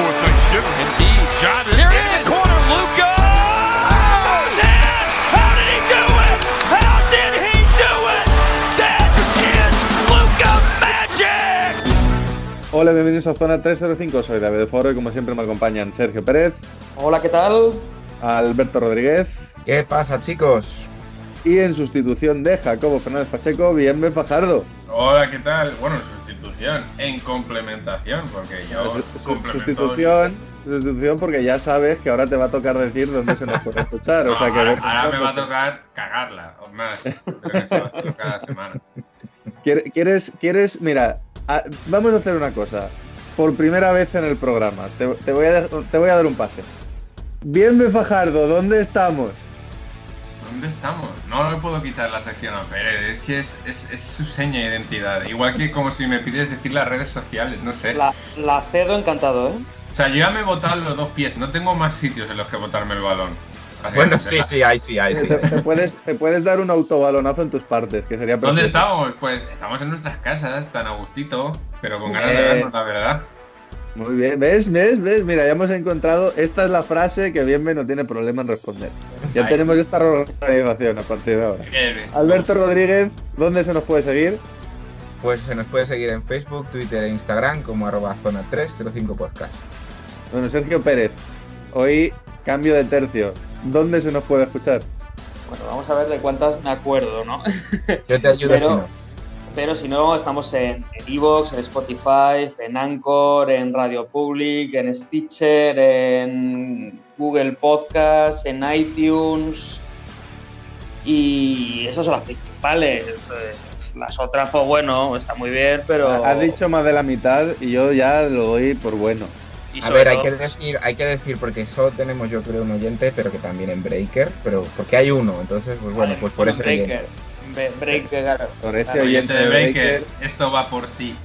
For Thanksgiving. Indeed. John, here in the corner, Luca. Goes in! How did he do it? How did he do it? That is Luca Magic! Hola, bienvenidos a Zona 305. Soy David Foro y como siempre me acompañan Sergio Pérez, Hola, ¿qué tal? Alberto Rodríguez ¿Qué pasa, chicos? y en sustitución de Jacobo Fernández Pacheco, Bienve Fajardo. Hola, ¿qué tal? Bueno, en sustitución, en complementación, porque yo Su- su- complemento- sustitución, sustitución porque ya sabes que ahora te va a tocar decir dónde se nos puede escuchar. No, o sea que ahora, me va a tocar cagarla, o más, pero eso cada semana. ¿Quiere- ¿Quieres, quieres, mira, a- vamos a hacer una cosa. Por primera vez en el programa, te, te voy, a, te voy a dar un pase. Bienve Fajardo, ¿dónde estamos? ¿Dónde estamos? No le puedo quitar la sección a Pérez, es que es, es- es su seña de identidad. Igual que como si me pides decir las redes sociales, no sé. La, la cedo encantado, ¿eh? O sea, yo ya me he botado los dos pies, no tengo más sitios en los que botarme el balón. Así Bueno, sí, sí, ahí sí, ahí sí. Te, te puedes, te puedes dar un autobalonazo en tus partes, que sería ¿Dónde precioso. estamos? Pues estamos en nuestras casas, tan a gustito, pero con ganas de Bien. vernos, la verdad. Muy bien, ¿ves? ¿Ves? ¿Ves? Mira, ya hemos encontrado. Esta es la frase que Bienve no tiene problema en responder. Ya tenemos esta organización a partir de ahora. Alberto Rodríguez, ¿dónde se nos puede seguir? Pues se nos puede seguir en Facebook, Twitter e Instagram como arroba zona 305 podcast. Bueno, Sergio Pérez, hoy cambio de tercio. ¿Dónde se nos puede escuchar? Bueno, vamos a ver de cuántas me acuerdo, ¿no? Yo te ayudo Pero- si no. Pero si no, estamos en Evox, en, Spotify, en Anchor, en Radio Public, en Stitcher, en Google Podcast, en iTunes. Y esas son las principales. Las otras, pues bueno, está muy bien, pero. Has dicho más de la mitad y yo ya lo doy por bueno. y A ver, hay que decir, hay que decir, porque solo tenemos yo creo un oyente, pero que también en Breaker, pero porque hay uno, entonces pues bueno, pues por ese oyente. Breaker. Breaker. Por ese Claro, oyente de Breaker. esto va por ti.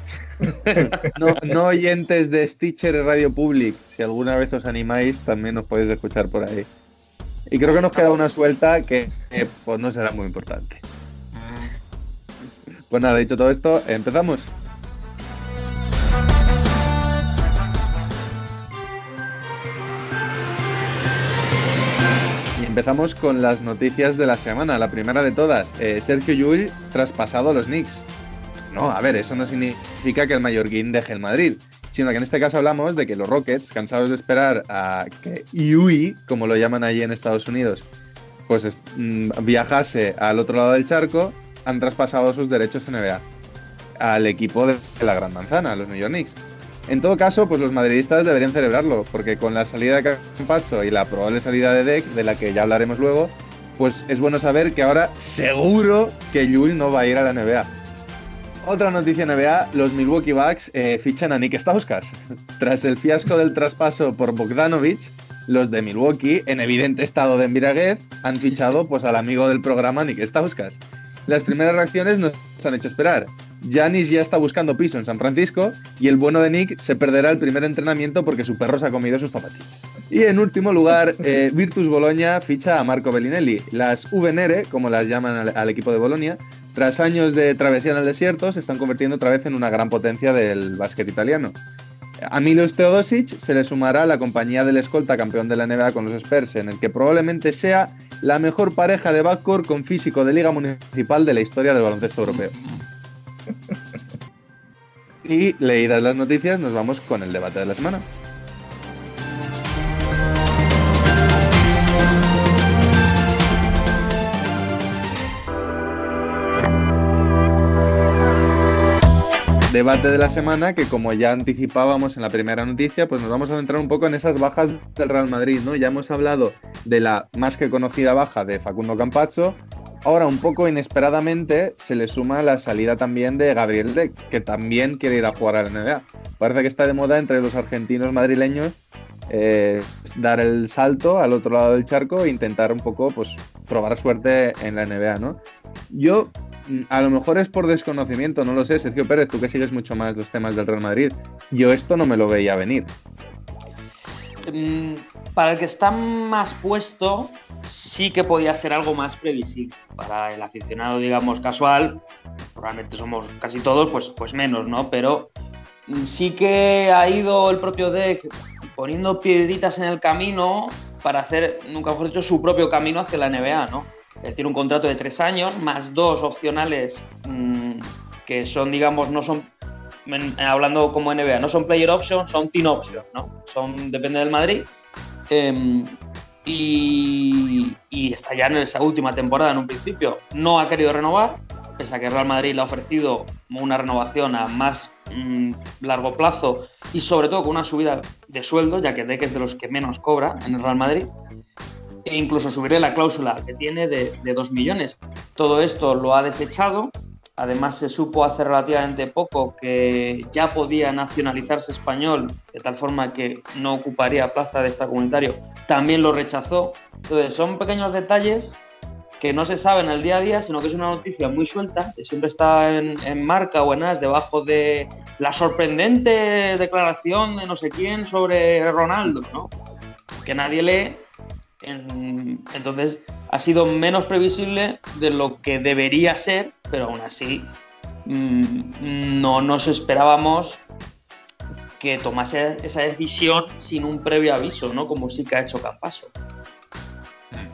No, no oyentes de Stitcher y Radio Public. Si alguna vez os animáis, también os podéis escuchar por ahí. Y creo que nos queda una suelta que eh, pues no será muy importante. Mm, Pues nada, dicho todo esto, empezamos. Empezamos con las noticias de la semana. La primera de todas, eh, Sergio Llull traspasado a los Knicks. No, a ver, eso no significa que el mallorquín deje el Madrid, sino que en este caso hablamos de que los Rockets, cansados de esperar a que Yui, como lo llaman allí en Estados Unidos, pues es- mm, viajase al otro lado del charco, han traspasado sus derechos NBA al equipo de la Gran Manzana, a los New York Knicks. En todo caso, pues los madridistas deberían celebrarlo, porque con la salida de Campazzo y la probable salida de Deck, de la que ya hablaremos luego, pues es bueno saber que ahora seguro que Yul no va a ir a la NBA. Otra noticia NBA, los Milwaukee Bucks eh, fichan a Nick Stauskas. Tras el fiasco del traspaso por Bogdanovich, los de Milwaukee, en evidente estado de embriaguez, han fichado pues, al amigo del programa Nick Stauskas. Las primeras reacciones nos han hecho esperar. Janis ya está buscando piso en San Francisco y el bueno de Nick se perderá el primer entrenamiento porque su perro se ha comido sus zapatillas. Y en último lugar, eh, Virtus Bologna ficha a Marco Bellinelli. Las Venere, como las llaman al, al equipo de Bolonia, tras años de travesía en el desierto, se están convirtiendo otra vez en una gran potencia del básquet italiano. A Milos Teodosic se le sumará a la compañía del escolta campeón de la NBA con los Spurs, en el que probablemente sea la mejor pareja de backcourt con físico de liga municipal de la historia del baloncesto europeo. Y leídas las noticias, nos vamos con el debate de la semana. Debate de la semana que como ya anticipábamos en la primera noticia, pues nos vamos a centrar un poco en esas bajas del Real Madrid, ¿no? Ya hemos hablado de la más que conocida baja de Facundo Campazzo, Ahora, un poco inesperadamente, se le suma la salida también de Gabriel Deck, que también quiere ir a jugar a la NBA. Parece que está de moda entre los argentinos madrileños eh, dar el salto al otro lado del charco e intentar un poco, pues, probar suerte en la NBA, ¿no? Yo, mm, a lo mejor es por desconocimiento, no lo sé, Sergio Pérez, tú que sigues mucho más los temas del Real Madrid, yo esto no me lo veía venir. Mm, Para el que está más puesto, sí que podía ser algo más previsible. Para el aficionado, digamos, casual, probablemente somos casi todos, pues, pues menos, ¿no? Pero mm, sí que ha ido el propio deck poniendo piedritas en el camino para hacer, nunca mejor dicho, su propio camino hacia la NBA, ¿no? Tiene un contrato de tres años, más dos opcionales mm, que son, digamos, no son, hablando como NBA, no son player options, son team options, ¿no? Son, depende del Madrid. Em, y, y está ya en esa última temporada en un principio. No ha querido renovar, pese a que Real Madrid le ha ofrecido una renovación a más mm, largo plazo y sobre todo con una subida de sueldo, ya que Deck es de los que menos cobra en el Real Madrid. E incluso subiré la cláusula que tiene de, de 2 millones. Todo esto lo ha desechado. Además, se supo hace relativamente poco que ya podía nacionalizarse español, de tal forma que no ocuparía plaza de extracomunitario. También lo rechazó. Entonces, son pequeños detalles que no se saben el día a día, sino que es una noticia muy suelta, que siempre está en, en marca o en as, debajo de la sorprendente declaración de no sé quién sobre Ronaldo, ¿no? Que nadie lee. En- entonces ha sido menos previsible de lo que debería ser, pero aún así mm, no nos esperábamos que tomase esa decisión sin un previo aviso, ¿no? Como sí que ha hecho Campaso.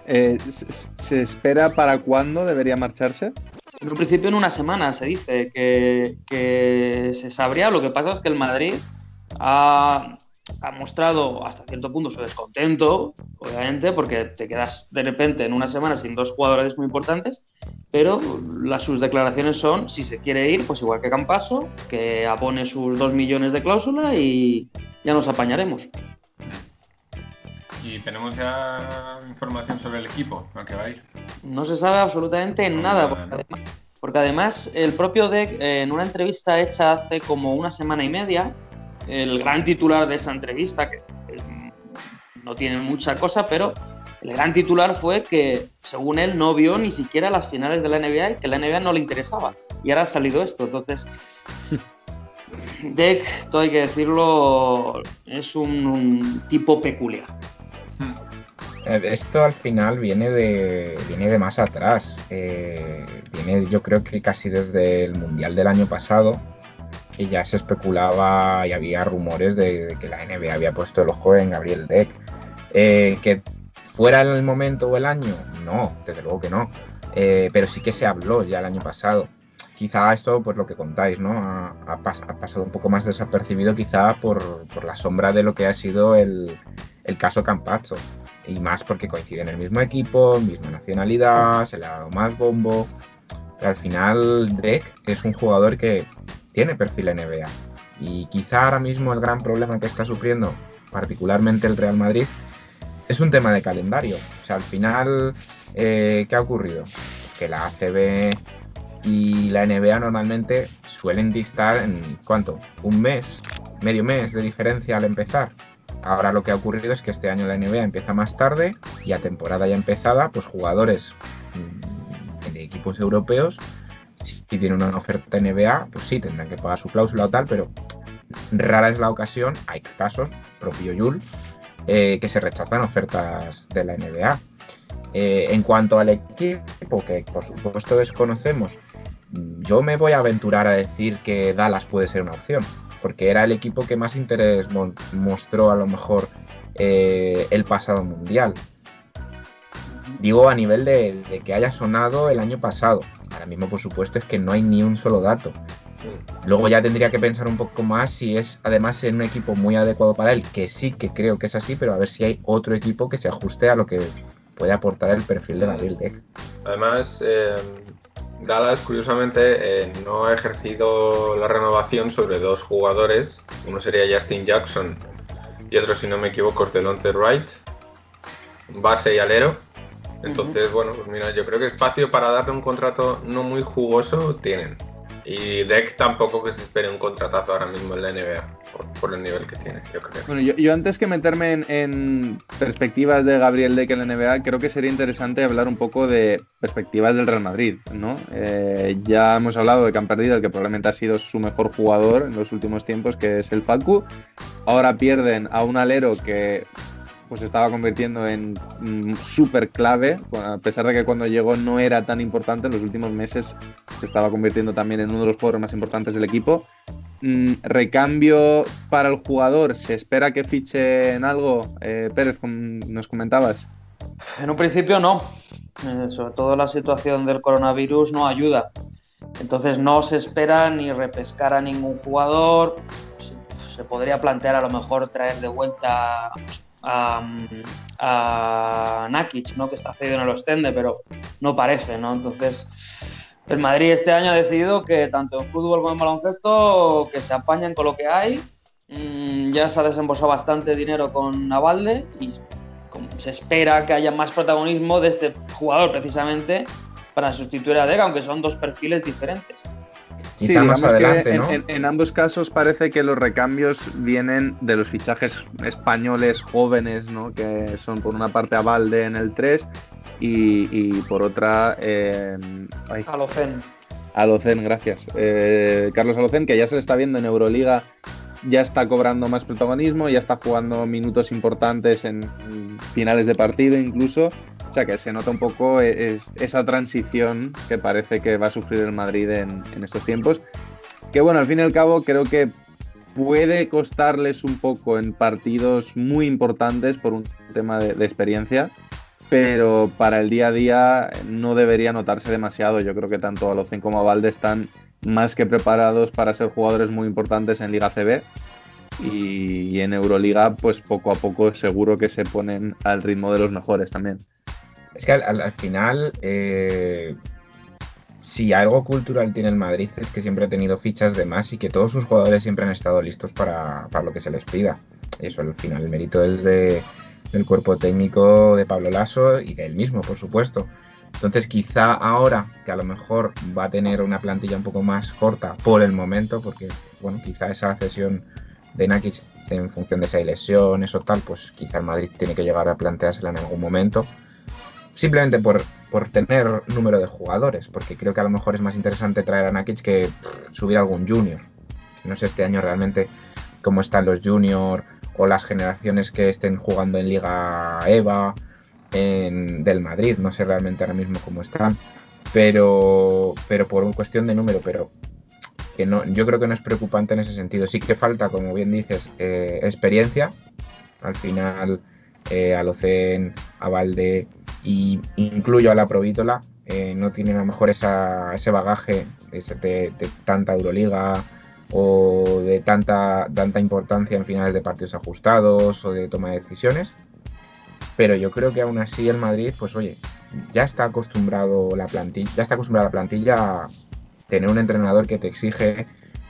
Eh, ¿se, se espera para cuándo debería marcharse? En un principio, en una semana se dice que, que se sabría. Lo que pasa es que el Madrid ha, ha mostrado hasta cierto punto su descontento, obviamente, porque te quedas de repente en una semana sin dos jugadores muy importantes. Pero las, sus declaraciones son: si se quiere ir, pues igual que Campaso, que abone sus dos millones de cláusula y ya nos apañaremos. Y tenemos ya información sobre el equipo al que va a ir. No se sabe absolutamente No, nada, porque además, porque además el propio Deck, en una entrevista hecha hace como una semana y media, el gran titular de esa entrevista, que eh, no tiene mucha cosa, pero el gran titular fue que, según él, no vio ni siquiera las finales de la NBA y que la NBA no le interesaba. Y ahora ha salido esto, entonces... Deck, todo hay que decirlo, es un- un tipo peculiar. Eh, Esto al final viene de, viene de más atrás. Eh, viene, yo creo que casi desde el Mundial del año pasado, que ya se especulaba y había rumores de, que la NBA había puesto el ojo en Gabriel Deck. Eh, que fuera el momento o el año, no, desde luego que no. Eh, pero sí que se habló ya el año pasado. Quizá esto, pues lo que contáis, ¿no? Ha, ha pas- ha pasado un poco más desapercibido, quizá por, por la sombra de lo que ha sido el, el caso Campazzo y más porque coincide en el mismo equipo, misma nacionalidad, se le ha dado más bombo. Pero al final, Deck es un jugador que tiene perfil NBA. Y quizá ahora mismo el gran problema que está sufriendo, particularmente el Real Madrid, es un tema de calendario. O sea, al final, eh, ¿qué ha ocurrido? Que la ACB y la NBA normalmente suelen distar en ¿cuánto? Un mes, medio mes de diferencia al empezar. Ahora lo que ha ocurrido es que este año la NBA empieza más tarde y a temporada ya empezada, pues jugadores mm, de equipos europeos, si tienen una oferta NBA, pues sí, tendrán que pagar su cláusula o tal, pero rara es la ocasión, hay casos, propio Yul, eh, que se rechazan ofertas de la NBA. Eh, en cuanto al equipo, que por supuesto desconocemos, yo me voy a aventurar a decir que Dallas puede ser una opción, porque era el equipo que más interés mostró a lo mejor eh, el pasado mundial. Digo a nivel de que haya sonado el año pasado. Ahora mismo, por supuesto, es que no hay ni un solo dato. Luego ya tendría que pensar un poco más si es además en un equipo muy adecuado para él, que sí que creo que es así, pero a ver si hay otro equipo que se ajuste a lo que puede aportar el perfil de Gabriel Deck. Además, eh, Dallas, curiosamente, eh, no ha ejercido la renovación sobre dos jugadores. Uno sería Justin Jackson y otro, si no me equivoco, es Delonte Wright, base y alero. Entonces, bueno, pues mira, yo creo que espacio para darle un contrato no muy jugoso tienen. Y Deck tampoco que se espere un contratazo ahora mismo en la NBA. por, por el nivel que tiene, yo creo. Bueno, yo, yo antes que meterme en, en perspectivas de Gabriel Deck en la NBA, creo que sería interesante hablar un poco de perspectivas del Real Madrid, ¿no? Eh, ya hemos hablado de que han perdido el que probablemente ha sido su mejor jugador en los últimos tiempos, que es el Facu. Ahora pierden a un alero que pues estaba convirtiendo en mm, súper clave, a pesar de que cuando llegó no era tan importante, en los últimos meses se estaba convirtiendo también en uno de los jugadores más importantes del equipo. Mm, recambio para el jugador, ¿se espera que fiche en algo? Eh, Pérez, nos comentabas. En un principio no. Eh, sobre todo la situación del coronavirus no ayuda. Entonces no se espera ni repescar a ningún jugador. Se, se podría plantear a lo mejor traer de vuelta a, a Nakic, ¿no? que está cedido en el Ostende, pero no parece, ¿no? Entonces el Madrid este año ha decidido que tanto en fútbol como en baloncesto que se apañan con lo que hay. Mm, ya se ha desembolsado bastante dinero con Navalde y se espera que haya más protagonismo de este jugador precisamente para sustituir a Dega, aunque son dos perfiles diferentes. Sí, más digamos que adelante, en, ¿no? en- en ambos casos parece que los recambios vienen de los fichajes españoles jóvenes, ¿no? que son por una parte a Valde en el 3 y, y por otra eh, ay, Alocen. Alocen, gracias. Eh, Carlos Alocen, que ya se le está viendo en Euroliga, ya está cobrando más protagonismo, ya está jugando minutos importantes en finales de partido incluso. O sea que se nota un poco es- esa transición que parece que va a sufrir el Madrid en, estos tiempos. Que bueno, al fin y al cabo creo que puede costarles un poco en partidos muy importantes por un tema de, experiencia, pero para el día a día no debería notarse demasiado. Yo creo que tanto Alocen como Valde están más que preparados para ser jugadores muy importantes en Liga CB y, en Euroliga pues poco a poco seguro que se ponen al ritmo de los mejores también. Es que al final, eh, si algo cultural tiene el Madrid es que siempre ha tenido fichas de más y que todos sus jugadores siempre han estado listos para, para lo que se les pida. Eso al final, el mérito es de, del cuerpo técnico de Pablo Lasso y de él mismo, por supuesto. Entonces, quizá ahora, que a lo mejor va a tener una plantilla un poco más corta por el momento, porque, bueno, quizá esa cesión de Nakic en función de esa lesión, eso tal, pues quizá el Madrid tiene que llegar a planteársela en algún momento simplemente por, por tener número de jugadores, porque creo que a lo mejor es más interesante traer a Nakic que subir algún junior. No sé este año realmente cómo están los junior o las generaciones que estén jugando en Liga EVA en- del Madrid, no sé realmente ahora mismo cómo están, pero, pero por una cuestión de número, pero que no, yo creo que no es preocupante en ese sentido. Sí que falta, como bien dices, eh, experiencia. Al final, eh, Alocen, a Valde y incluyo a la Provítola, eh, no tienen a lo mejor esa, ese bagaje ese de, de tanta Euroliga o de tanta, tanta importancia en finales de partidos ajustados o de toma de decisiones. Pero yo creo que aún así el Madrid, pues oye, ya está acostumbrado la plantilla, ya está acostumbrada la plantilla a tener un entrenador que te exige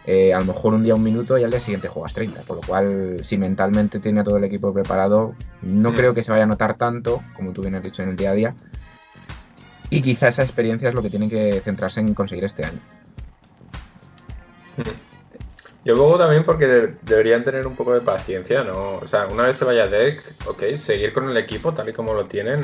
eh, a lo mejor un día un minuto y al día siguiente juegas 30. Por lo cual, si mentalmente tiene a todo el equipo preparado, no creo que se vaya a notar tanto, como tú bien has dicho en el día a día. Y quizá esa experiencia es lo que tienen que centrarse en conseguir este año. Yo luego también porque de- deberían tener un poco de paciencia, ¿no? O sea, una vez se vaya Deck, ok, seguir con el equipo tal y como lo tienen,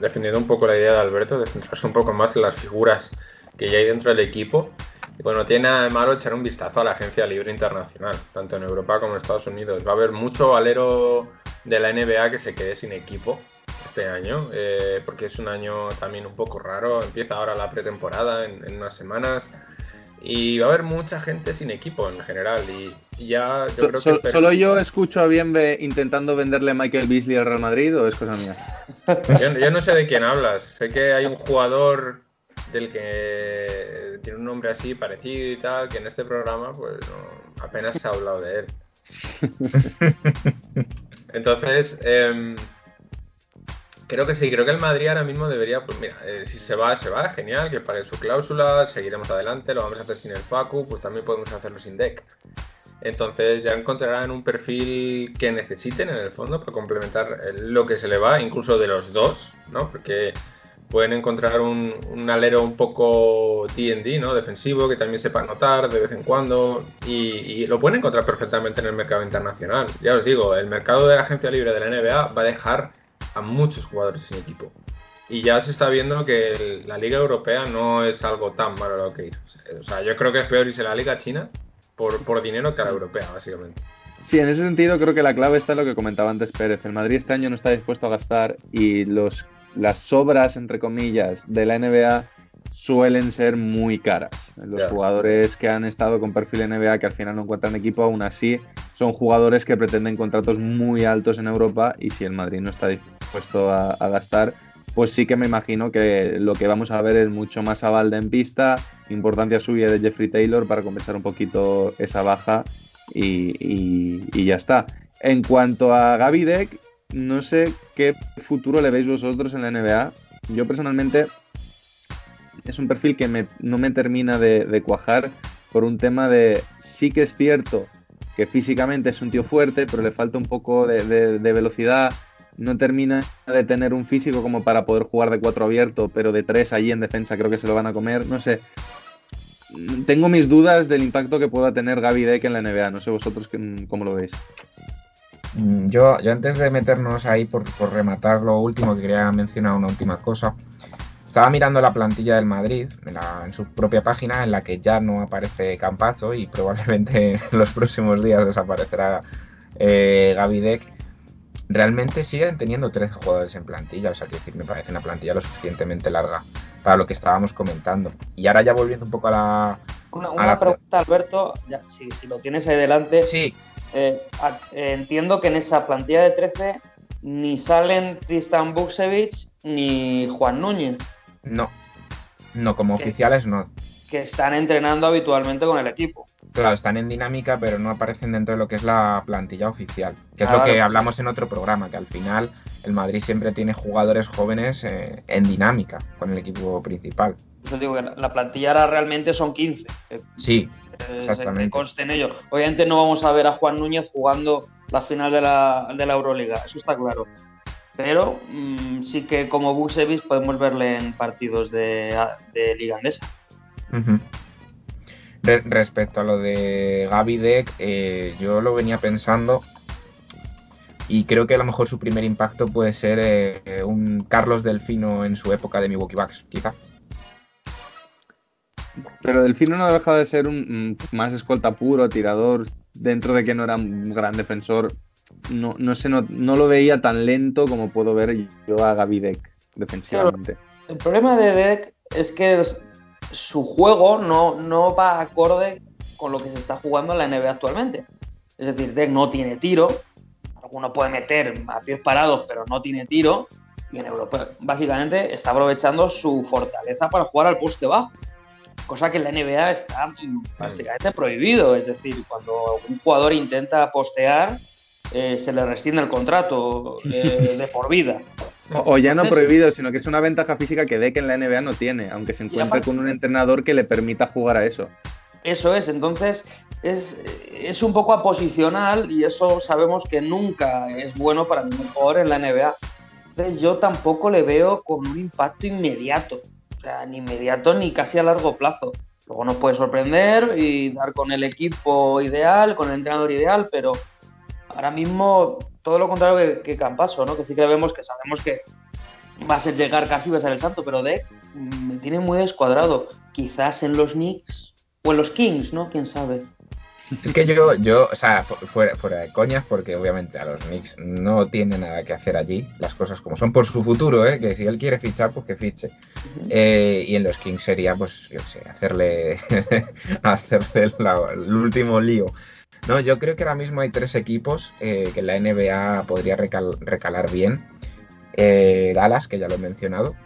defendiendo un poco la idea de Alberto, de centrarse un poco más en las figuras que ya hay dentro del equipo. Y bueno, no tiene nada de malo echar un vistazo a la agencia libre internacional, tanto en Europa como en Estados Unidos. Va a haber mucho valero de la NBA que se quede sin equipo este año, eh, porque es un año también un poco raro. Empieza ahora la pretemporada en unas semanas. Y va a haber mucha gente sin equipo en general. Y ya yo So- creo so- que. ¿Solo yo escucho a Bienve intentando venderle a Michael Beasley al Real Madrid o es cosa mía? Yo, yo no sé de quién hablas. Sé que hay un jugador del que tiene un nombre así parecido y tal, que en este programa pues no- apenas se ha hablado de él. Entonces, em, creo que sí, creo que el Madrid ahora mismo debería, pues mira, eh, si se va, se va, genial, que pague su cláusula, seguiremos adelante, lo vamos a hacer sin el Facu, pues también podemos hacerlo sin deck. Entonces ya encontrarán un perfil que necesiten en el fondo para complementar eh, lo que se le va, incluso de los dos, ¿no? Porque pueden encontrar un, alero un poco D&D, ¿no? Defensivo, que también sepa anotar de vez en cuando y lo pueden encontrar perfectamente en el mercado internacional. Ya os digo, el mercado de la agencia libre de la NBA va a dejar a muchos jugadores sin equipo. Y ya se está viendo que el- la Liga Europea no es algo tan malo lo que ir. O sea, yo creo que es peor irse a la Liga China por, por dinero que a la Europea, básicamente. Sí, en ese sentido creo que la clave está en lo que comentaba antes Pérez. El Madrid este año no está dispuesto a gastar y los, las sobras, entre comillas, de la NBA suelen ser muy caras. Los jugadores que han estado con perfil NBA que al final no encuentran equipo, aún así son jugadores que pretenden contratos muy altos en Europa y si el Madrid no está dispuesto a, a gastar, pues sí que me imagino que lo que vamos a ver es mucho más avalde en pista, importancia suya de Jeffrey Taylor para compensar un poquito esa baja y, ya está. En cuanto a Gaby Deck, no sé qué futuro le veis vosotros en la NBA. Yo personalmente es un perfil que me- no me termina de, cuajar por un tema de sí que es cierto que físicamente es un tío fuerte, pero le falta un poco de velocidad. No termina de tener un físico como para poder jugar de cuatro abierto, pero de tres allí en defensa creo que se lo van a comer. No sé. Tengo mis dudas del impacto que pueda tener Gaby Deck en la NBA. No sé vosotros cómo lo veis. Mm, Yo, yo antes de meternos ahí por, por rematar lo último, que quería mencionar una última cosa. Estaba mirando la plantilla del Madrid en su propia página, en la que ya no aparece Campazo y probablemente en los próximos días desaparecerá eh, Gaby Deck. Realmente siguen teniendo 13 jugadores en plantilla, o sea, que decir, me parece una plantilla lo suficientemente larga para lo que estábamos comentando. Y ahora ya volviendo un poco a la... Una, a una la- pregunta, Alberto, ya, si, si lo tienes ahí delante. Sí, eh, a- eh, entiendo que en esa plantilla de 13 ni salen Tristan Buksevich ni Juan Núñez, no. No, como oficiales no. que están entrenando habitualmente con el equipo. Claro, están en dinámica, pero no aparecen dentro de lo que es la plantilla oficial. Que es Ah, lo que hablamos en otro programa, que al final el Madrid siempre tiene jugadores jóvenes eh, en dinámica con el equipo principal. Eso digo que la, la plantilla ahora realmente son 15. Que, Sí, eh, Exactamente. que conste en ello. Obviamente no vamos a ver a Juan Núñez jugando la final de la, de la Euroliga, eso está claro. Pero mm, sí que como Buksevich podemos verle en partidos de, de Liga Andesa. Ujú. Re- respecto a lo de Gaby Deck, eh, yo lo venía pensando y creo que a lo mejor su primer impacto puede ser eh, un Carlos Delfino en su época de Milwaukee Bucks, quizá. Pero Delfino no deja de ser un más escolta puro, tirador, dentro de que no era un gran defensor. No, no, sé, no, no lo veía tan lento como puedo ver yo a Gaby Deck defensivamente. El problema de Deck es que su juego no, no va acorde con lo que se está jugando en la NBA actualmente. Es decir, Deck no tiene tiro, alguno puede meter a pies parados, pero no tiene tiro, y en Europa básicamente está aprovechando su fortaleza para jugar al poste bajo. Cosa que en la NBA está básicamente prohibido. Es decir, cuando un jugador intenta postear, eh, se le rescinde el contrato eh, de por vida. O, o ya no prohibido, sino que es una ventaja física que Deck en la NBA no tiene, aunque se encuentre aparte- con un entrenador que le permita jugar a eso. Eso es, entonces es, es un poco aposicional y eso sabemos que nunca es bueno para ningún jugador en la NBA. Entonces yo tampoco le veo con un impacto inmediato, o sea, ni inmediato ni casi a largo plazo. Luego nos puede sorprender y dar con el equipo ideal, con el entrenador ideal, pero ahora mismo todo lo contrario que, que Campaso, ¿no? que sí que vemos que sabemos que va a ser llegar casi va a ser el santo, pero Deck mm, me tiene muy descuadrado. Quizás en los Knicks o en los Kings, ¿no? ¿Quién sabe? Es que yo, yo, o sea, fu- fuera, fuera de coñas, porque obviamente a los Knicks no tiene nada que hacer allí, las cosas como son por su futuro, ¿eh? que si él quiere fichar, pues que fiche. Eh, y en los Kings sería, pues, yo sé, hacerle, hacerle la- el último lío. No, yo creo que ahora mismo hay tres equipos eh, que la NBA podría recal- recalar bien. Eh, Dallas, que ya lo he mencionado.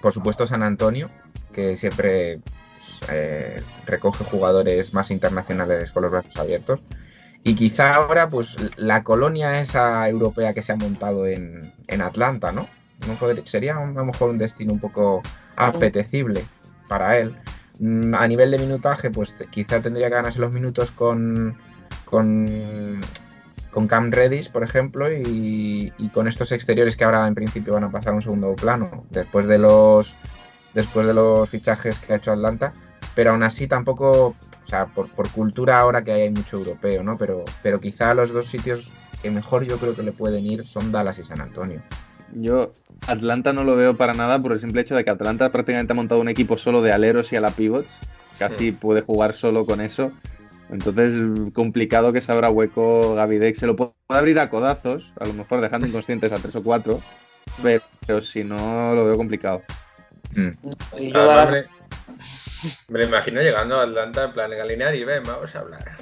Por supuesto, San Antonio, que siempre pues, eh, recoge jugadores más internacionales con los brazos abiertos. Y quizá ahora, pues, la colonia esa europea que se ha montado en, en Atlanta, ¿no? No podría- sería a lo mejor un destino un poco apetecible para él. Mm, A nivel de minutaje, pues quizá tendría que ganarse los minutos con, con con Cam Reddish, por ejemplo, y, y con estos exteriores que ahora en principio van a pasar a un segundo plano, después de los después de los fichajes que ha hecho Atlanta, pero aún así tampoco, o sea, por, por cultura ahora que hay mucho europeo, ¿no? Pero, pero quizá los dos sitios que mejor yo creo que le pueden ir son Dallas y San Antonio. Yo Atlanta no lo veo para nada por el simple hecho de que Atlanta prácticamente ha montado un equipo solo de aleros y a la pivots. Casi puede jugar solo con eso. Entonces, complicado que se abra hueco Gavidec. Se lo puede abrir a codazos, a lo mejor dejando inconscientes a tres o cuatro. Pero, pero si no, lo veo complicado. Mm. Y yo Además, dar- me, me lo imagino llegando a Atlanta en plan Galinari, ven, vamos a hablar.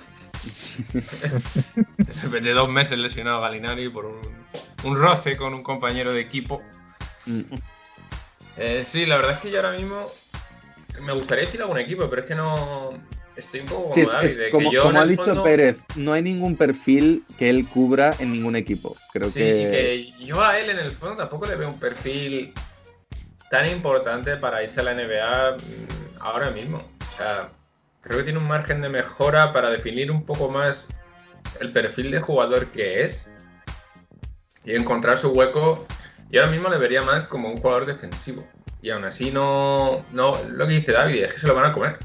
Después de dos meses lesionado Galinari por un, un roce con un compañero de equipo. Mm. Eh, sí, la verdad es que yo ahora mismo me gustaría decir algún equipo, pero es que no. Estoy un poco Sí, como es- David, es de que yo como ha dicho fondo- Pérez, no hay ningún perfil que él cubra en ningún equipo. Creo Sí, que, y que yo a él en el fondo tampoco le veo un perfil tan importante para irse a la NBA mm, ahora mismo. O sea, creo que tiene un margen de mejora para definir un poco más el perfil de jugador que es y encontrar su hueco. Y ahora mismo le vería más como un jugador defensivo. Y aún así no, no lo que dice David es que se lo van a comer.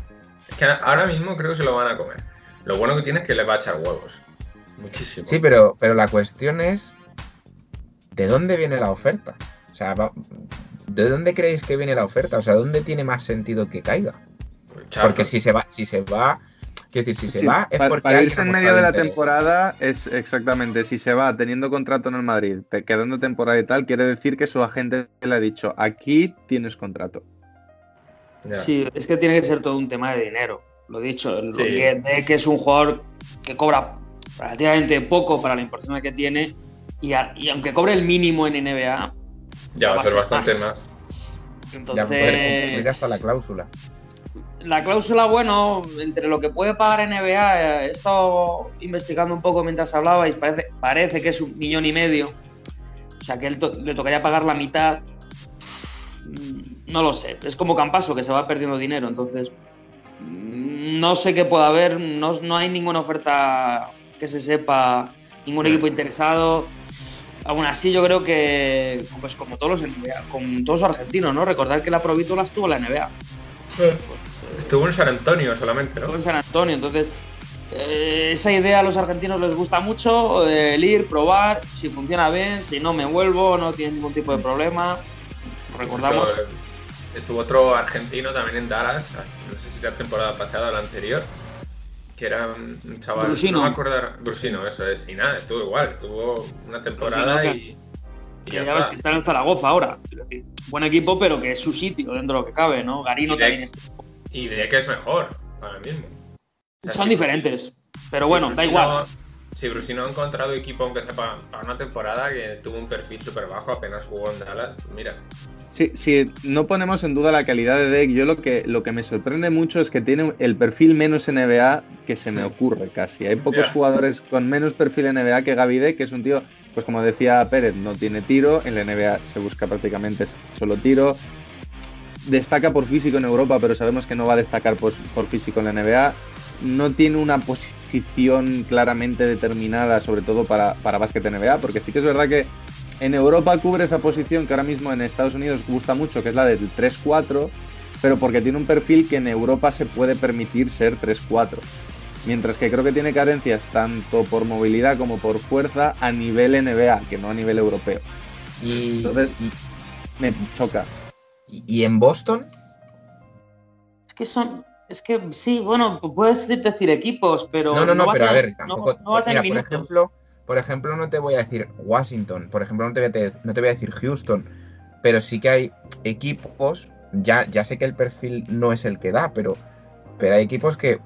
Es que ahora mismo creo que se lo van a comer. Lo bueno que tiene es que le va a echar huevos. Muchísimo. Sí, pero, pero la cuestión es, ¿de dónde viene la oferta? O sea, va- ¿de dónde creéis que viene la oferta? O sea, ¿dónde tiene más sentido que caiga? Chao, Porque si se va, si se va, quiero decir, si se Sí, va es para, porque para irse en medio de la interés. temporada es exactamente, si se va teniendo contrato en el Madrid, te- quedando temporada y tal, quiere decir que su agente le ha dicho, aquí tienes contrato. Ya. Sí, es que tiene que ser todo un tema de dinero. Lo dicho, Sí. que, de que es un jugador que cobra relativamente poco para la importancia que tiene y, a- y aunque cobre el mínimo en NBA, Ya va a ser bastante más. más. Ya va a poder cumplir hasta la entonces cláusula. la cláusula, bueno, entre lo que puede pagar NBA, eh, he estado investigando un poco mientras hablabais, parece, parece que es un millón y medio. O sea que él to- le tocaría pagar la mitad. No lo sé, es como Campaso que se va perdiendo dinero, entonces mm, no sé qué pueda haber, no, no hay ninguna oferta que se sepa, ningún Sí. equipo interesado. Aún así, yo creo que, pues como todos los NBA, con todos los argentinos, ¿no? Recordar que la Provítola estuvo en la NBA. Estuvo en San Antonio solamente, Estuvo ¿no? en San Antonio, entonces eh, esa idea a los argentinos les gusta mucho, eh, el ir, probar, si funciona bien, si no me vuelvo, no tiene ningún tipo de problema. Recordamos, eh, estuvo otro argentino también en Dallas, no sé si la temporada pasada o la anterior, que era un chaval. Brusino. No me acuerdo. Brusino, eso es. Y nada, estuvo igual, estuvo una temporada Brusino, y. que ya ya ves que está en Zaragoza ahora. Buen equipo, pero que es su sitio dentro de lo que cabe, ¿no? Garino también es- Y de que es mejor ahora mismo. O sea, Son si diferentes, pero si bueno, da igual. Si Brusino ha encontrado equipo, aunque sea para, para una temporada que tuvo un perfil súper bajo, apenas jugó en Dallas, mira. Si, si no ponemos en duda la calidad de Deck, yo lo que, lo que me sorprende mucho es que tiene el perfil menos NBA que se me ocurre casi. Hay pocos jugadores con menos perfil NBA que Gaby Deck, que es un tío, pues como decía Pérez, no tiene tiro, en la NBA se busca prácticamente solo tiro. Destaca por físico en Europa, pero sabemos que no va a destacar por, por físico en la NBA. No tiene una posición claramente determinada, sobre todo para, para básquet NBA, porque sí que es verdad que en Europa cubre esa posición que ahora mismo en Estados Unidos gusta mucho, que es la del 3-4, pero porque tiene un perfil que en Europa se puede permitir ser 3-4. Mientras que creo que tiene carencias tanto por movilidad como por fuerza a nivel NBA, que no a nivel europeo. Y, Entonces- Me choca. y- y en Boston, Es que son. Es que sí, bueno, puedes decir equipos, pero. no, no, no, va pero a tener- ver, tampoco. No, no va a tener mira, por ejemplo, por ejemplo, no te voy a decir Washington, por ejemplo, no te voy a, te- no te voy a decir Houston, pero sí que hay equipos, ya, ya sé que el perfil no es el que da, pero, pero hay equipos que,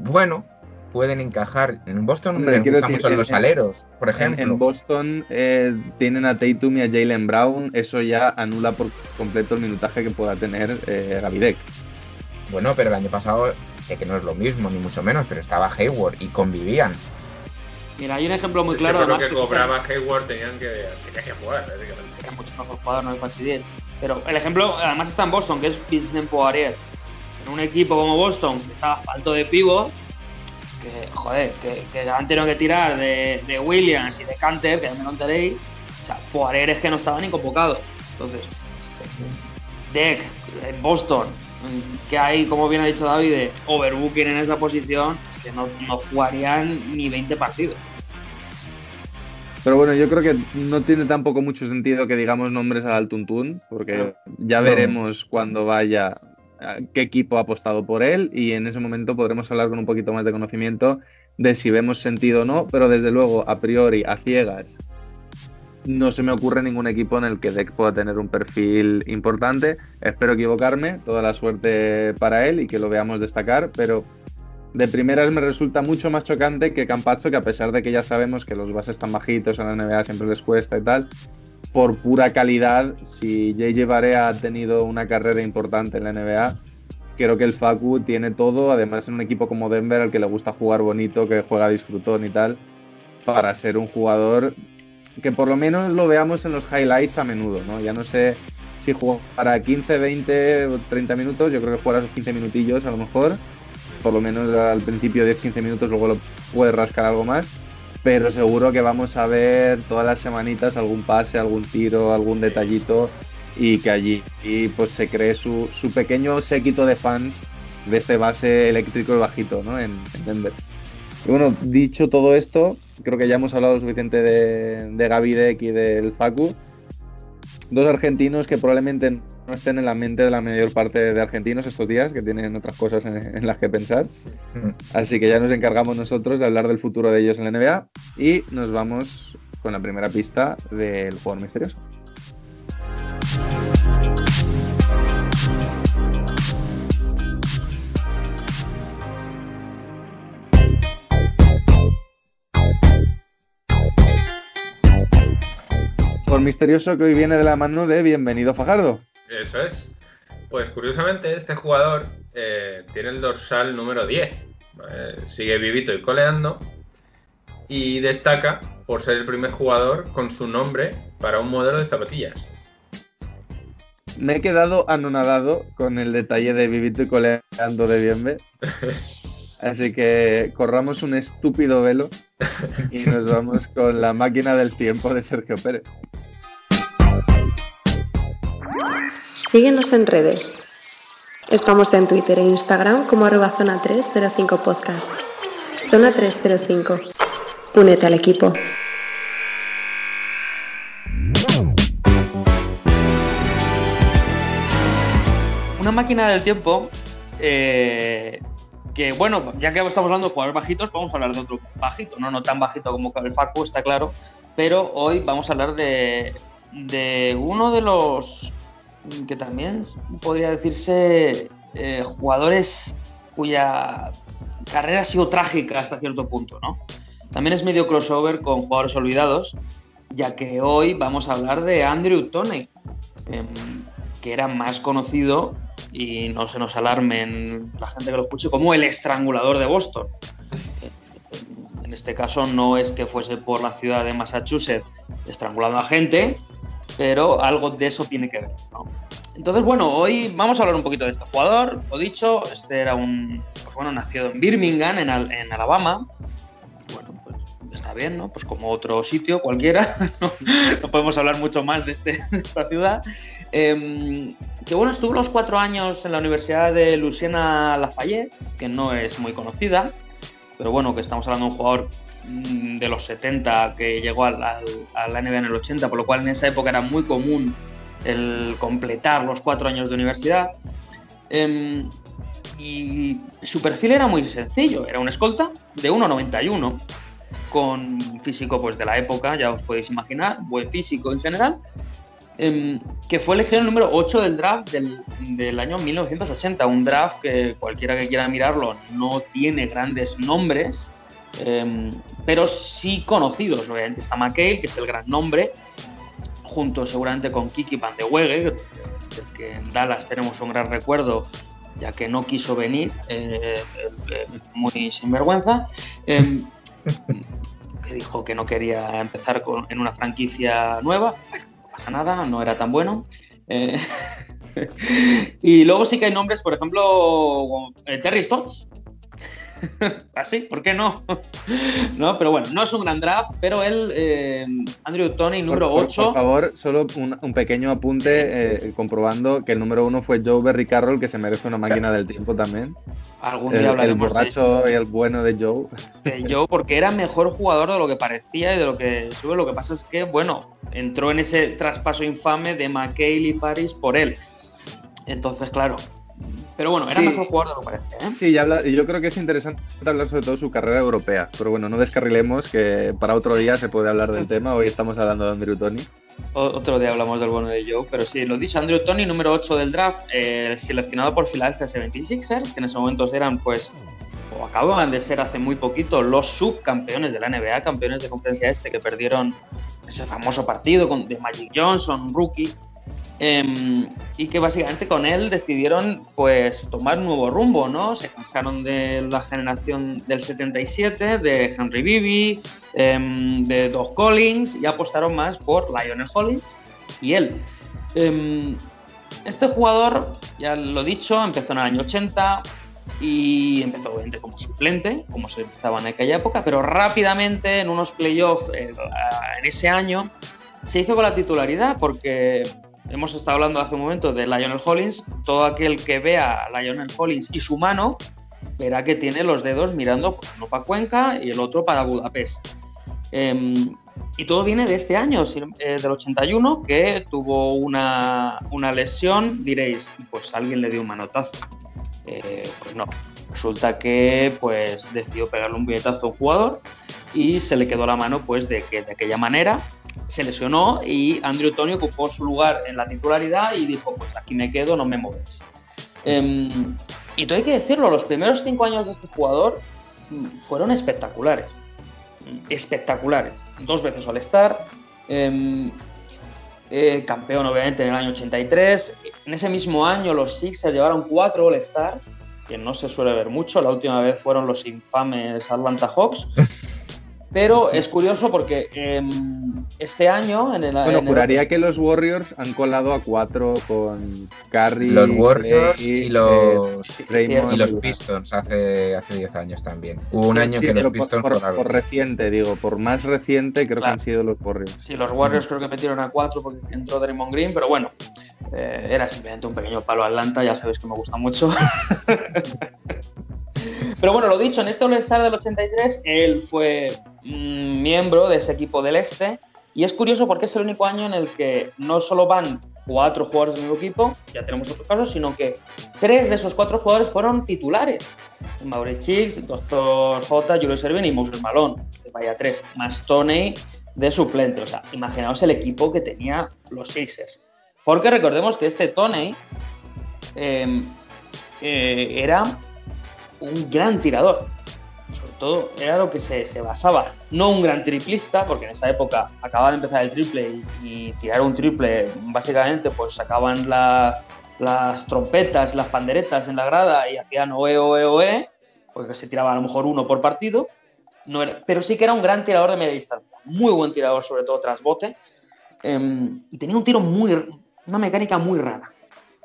bueno, pueden encajar. En Boston Hombre, me decir, mucho en- los en- aleros, por En, ejemplo. en Boston eh, tienen a Tatum y a Jalen Brown, eso ya anula por completo el minutaje que pueda tener eh, Gavidec. Bueno, pero el año pasado sé que no es lo mismo, ni mucho menos, pero estaba Hayward y convivían. Mira, hay un ejemplo muy Es claro. además, que que cobraba Hayward tenían que, tenían que jugar, era mucho mejor jugador, no fastidies. Pero el ejemplo, además está en Boston, que es Vincent Poirier. En un equipo como Boston, que estaba falto de pivo, que, joder, que, que han tenido que tirar de, de Williams y de Canter, que ya me lo enteréis. O sea, Poirier es que no estaba ni convocado. Entonces, Deck, en Boston, que hay, como bien ha dicho David, de overbooking en esa posición, es que no, no jugarían ni 20 partidos. Pero bueno, yo creo que no tiene tampoco mucho sentido que digamos nombres al Tuntún, porque ya No. veremos cuando vaya qué equipo ha apostado por él y en ese momento podremos hablar con un poquito más de conocimiento de si vemos sentido o no, pero desde luego, a priori, a ciegas, no se me ocurre ningún equipo en el que Deck pueda tener un perfil importante. Espero equivocarme, toda la suerte para él y que lo veamos destacar, pero de primeras me resulta mucho más chocante que Campazzo, que a pesar de que ya sabemos que los bases tan bajitos en la NBA siempre les cuesta y tal, por pura calidad, si JJ Barea ha tenido una carrera importante en la NBA, creo que el Facu tiene todo, además en un equipo como Denver al que le gusta jugar bonito, que juega disfrutón y tal, para ser un jugador que por lo menos lo veamos en los highlights a menudo, ¿no? Ya no sé si jugará 15, 20 o 30 minutos, yo creo que jugará esos 15 minutillos a lo mejor, por lo menos al principio 10-15 minutos, luego lo puede rascar algo más, pero seguro que vamos a ver todas las semanitas algún pase, algún tiro, algún detallito y que allí y, pues se cree su, su pequeño séquito de fans de este base eléctrico y bajito ¿no? en, en Denver. Y bueno, dicho todo esto, creo que ya hemos hablado lo suficiente de, de Gaby Deck y del Facu. Dos argentinos que probablemente no estén en la mente de la mayor parte de argentinos estos días, que tienen otras cosas en, en las que pensar. Así que ya nos encargamos nosotros de hablar del futuro de ellos en la NBA y nos vamos con la primera pista del jugador misterioso. Misterioso que hoy viene de la mano de Bienvenido Fajardo. Eso es. Pues curiosamente, este jugador eh, tiene el dorsal número 10. ¿vale? sigue vivito y coleando. Y destaca por ser el primer jugador con su nombre para un modelo de zapatillas. Me he quedado anonadado con el detalle de vivito y coleando de Bienve. Así que corramos un estúpido velo y nos vamos con la máquina del tiempo de Sergio Pérez. Síguenos en redes. Estamos en Twitter e Instagram como arroba zona 305 podcast. Zona 305. Únete al equipo. Una máquina del tiempo eh, que, bueno, ya que estamos hablando de jugadores bajitos, vamos a hablar de otro bajito, no, no tan bajito como el Facu, está claro, pero hoy vamos a hablar de, de uno de los que también podría decirse eh, jugadores cuya carrera ha sido trágica hasta cierto punto, ¿no? También es medio crossover con jugadores olvidados, ya que hoy vamos a hablar de Andrew Toney, em, que era más conocido, y no se nos alarmen la gente que lo escuche, como el estrangulador de Boston. En este caso no es que fuese por la ciudad de Massachusetts estrangulando a gente, pero algo de eso tiene que ver. Entonces, bueno, hoy vamos a hablar un poquito de este jugador. Lo dicho, este era un, pues bueno, nacido en Birmingham, en, Al- en Alabama. Bueno, pues está bien, ¿no? Pues como otro sitio cualquiera. no, podemos hablar mucho más de, este, esta ciudad. Em, que bueno, estuvo los cuatro años en la Universidad de Louisiana Lafayette, que no es muy conocida, pero bueno, que estamos hablando de un jugador de los 70 que llegó al- al- a la NBA en el 80, por lo cual en esa época era muy común el completar los cuatro años de universidad. Em, y su perfil era muy sencillo, era un escolta de 1,91, con físico pues, de la época, ya os podéis imaginar, buen físico en general, em, que fue elegido el número 8 del draft del, del año 1980, un draft que cualquiera que quiera mirarlo no tiene grandes nombres, em, pero sí conocidos, obviamente está McHale, que es el gran nombre, junto seguramente con Kiki Van de Wege, que en Dallas tenemos un gran recuerdo, ya que no quiso venir, eh, eh, muy sinvergüenza, eh, que dijo que no quería empezar con- en una franquicia nueva. No pasa nada, no era tan bueno. Eh, y luego sí que hay nombres, por ejemplo, Terry Stotts. Así, ¿por qué no? no, pero bueno, no es un gran draft, pero él, eh, Andrew Tony, número por, por- 8. Por favor, solo un, un pequeño apunte eh, comprobando que el número uno fue Joe Berry Carroll, que se merece una máquina del tiempo también. algún El, día el hablaremos de- borracho y el bueno de Joe. de Joe porque era mejor jugador de lo que parecía y de lo que sube. Lo que pasa es que, bueno, entró en ese traspaso infame de McHale y Paris por él. Entonces, claro. Pero bueno, era Sí. mejor jugador de lo que parecía. ¿eh? Sí, y habla- yo creo que es interesante hablar sobre todo su carrera europea. Pero bueno, no descarrilemos que para otro día se puede hablar del tema. Hoy estamos hablando de Andrew Tony. Otro día hablamos del bueno de Joe, pero sí, lo dicho, Andrew Tony, número 8 del draft, eh, seleccionado por Philadelphia 76ers, que en ese momento eran, pues, o acababan de ser hace muy poquito los subcampeones de la NBA, campeones de conferencia este, que perdieron ese famoso partido con, de Magic Johnson, rookie, em, y que básicamente con él decidieron, pues, tomar un nuevo rumbo, ¿no? Se cansaron de la generación del 77, de Henry Bibi, em, de Doug Collins y apostaron más por Lionel Hollins y él. Em, este jugador, ya lo he dicho, empezó en el año 80 y empezó obviamente como suplente, como se empezaba en aquella época, pero rápidamente en unos playoffs eh, en ese año se hizo con la titularidad porque hemos estado hablando hace un momento de Lionel Hollins, todo aquel que vea a Lionel Hollins y su mano verá que tiene los dedos mirando pues, uno para Cuenca y el otro para Budapest. Em, y todo viene de este año, eh, del 81, que tuvo una, una lesión. Diréis, pues alguien le dio un manotazo. Eh, pues no, resulta que pues decidió pegarle un puñetazo a un jugador y se le quedó la mano pues de, que, de aquella manera. Se lesionó y Andrew Tony ocupó su lugar en la titularidad y dijo, pues aquí me quedo, no me movéis. Em, y todo hay que decirlo, los primeros cinco años de este jugador mm, fueron espectaculares. Mm, Espectaculares. Dos veces All-Star. em, eh, campeón, obviamente, en el año 83. En ese mismo año, los Sixers llevaron cuatro All-Stars, que no se suele ver mucho. La última vez fueron los infames Atlanta Hawks. Pero es curioso porque em, este año, en el. Bueno, en el- juraría que los Warriors han colado a cuatro con Curry, Los Warriors Clay, y los, eh, Draymond y los Pistons hace, hace 10 años también. Hubo un Sí, año sí, que los por- Pistons por, colaron. por reciente, digo, por más reciente creo que Claro. han sido los Warriors. Sí, los Warriors creo que metieron a cuatro porque entró Draymond Green, pero bueno, eh, era simplemente un pequeño palo a Atlanta, ya sabéis que me gusta mucho. pero bueno, lo dicho, en este All-Star del 83, él fue mm, miembro de ese equipo del Este, y es curioso porque es el único año en el que no solo van cuatro jugadores del mismo equipo, ya tenemos otros casos, sino que tres de esos cuatro jugadores fueron titulares. Maurice Chicks, Dr. J, Julius Erving y Moses Malone. Vaya tres, más Tony de suplente. O sea, imaginaos el equipo que tenía los Sixers. Porque recordemos que este Tony eh, eh, era un gran tirador. Sobre todo era lo que se, se basaba. No un gran triplista, porque en esa época acababa de empezar el triple y, y tirar un triple, básicamente, pues sacaban la- las trompetas, las panderetas en la grada y hacían oe, oe, oe, porque se tiraba a lo mejor uno por partido. No era- pero sí que era un gran tirador de media distancia. Muy buen tirador, sobre todo tras bote. Em, y tenía un tiro muy. una mecánica muy rara.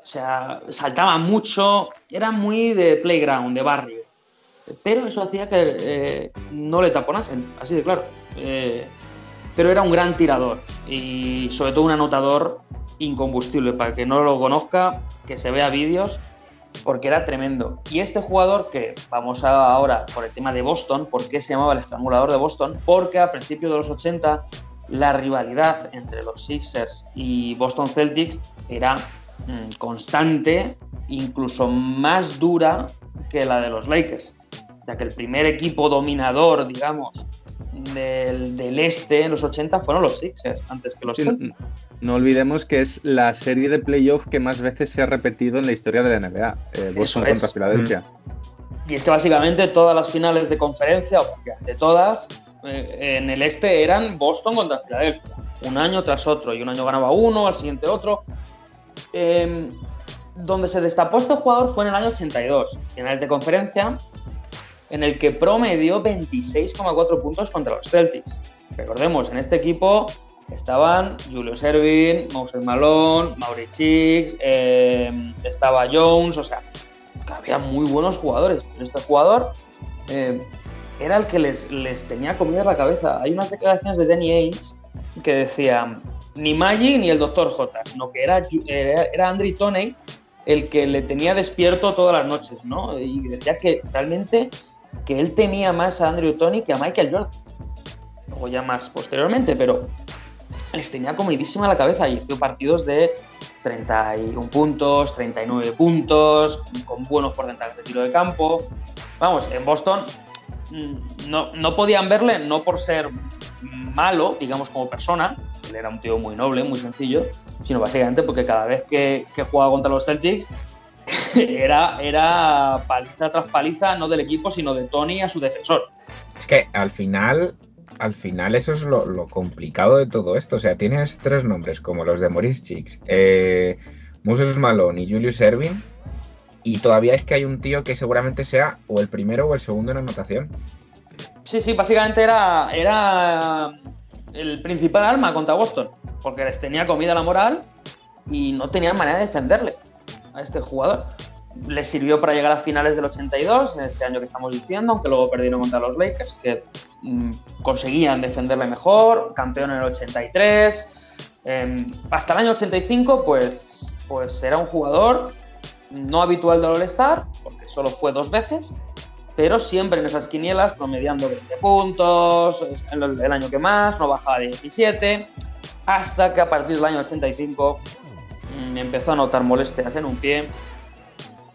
O sea, saltaba mucho, era muy de playground, de barrio. Pero eso hacía que eh, no le taponasen, así de claro. Eh, pero era un gran tirador y sobre todo un anotador incombustible. Para que no lo conozca, que se vea vídeos, porque era tremendo. Y este jugador que vamos a ahora por el tema de Boston, ¿por qué se llamaba el estrangulador de Boston? Porque a principios de los 80 la rivalidad entre los Sixers y Boston Celtics era constante, incluso más dura que la de los Lakers, ya que el primer equipo dominador, digamos, del, del este en los 80 fueron los Sixers, antes que los Sí, no olvidemos que es la serie de playoff que más veces se ha repetido en la historia de la NBA. eh, Boston es. contra Filadelfia. Y es que básicamente todas las finales de conferencia, o prácticamente todas, eh, en el este eran Boston contra Filadelfia. Un año tras otro. Y un año ganaba uno, al siguiente otro. Eh, donde se destapó este jugador fue en el año 82, finales de conferencia, en el que promedió 26,4 puntos contra los Celtics. Recordemos, en este equipo estaban Julius Erving, Moses Malone, Mauri Chicks, eh, estaba Jones, o sea, había muy buenos jugadores. Pero este jugador eh, era el que les, les tenía comida en la cabeza. Hay unas declaraciones de Danny Ainge que decían ni Maggi ni el Dr. J, sino que era, era, era Andrew Toney el que le tenía despierto todas las noches, ¿no? Y decía que realmente que él temía más a Andrew Toney que a Michael Jordan. Luego ya más posteriormente, pero les tenía comidísima la cabeza y hizo partidos de 31 puntos, 39 puntos, con buenos porcentajes de tiro de campo. Vamos, en Boston mm, no, no podían verle, no por ser malo, digamos, como persona, él era un tío muy noble, muy sencillo, sino básicamente porque cada vez que, que jugaba contra los Celtics era, era paliza tras paliza, no del equipo, sino de Tony a su defensor. Es que al final, al final eso es lo, lo complicado de todo esto. O sea, tienes tres nombres como los de Maurice Chicks, eh, Moses Malone y Julius Erving, y todavía es que hay un tío que seguramente sea o el primero o el segundo en anotación. Sí, sí, básicamente era, era el principal alma contra Boston, porque les tenía comida la moral y no tenían manera de defenderle a este jugador. Les sirvió para llegar a finales del 82, en ese año que estamos diciendo, aunque luego perdieron contra los Lakers, que mm, conseguían defenderle mejor, campeón en el 83. Eh, hasta el año 85, pues, pues era un jugador no habitual del All-Star, porque solo fue dos veces, pero siempre en esas quinielas promediando 20 puntos, el, año que más, no bajaba de 17, hasta que a partir del año 85 mm, empezó a notar molestias en un pie.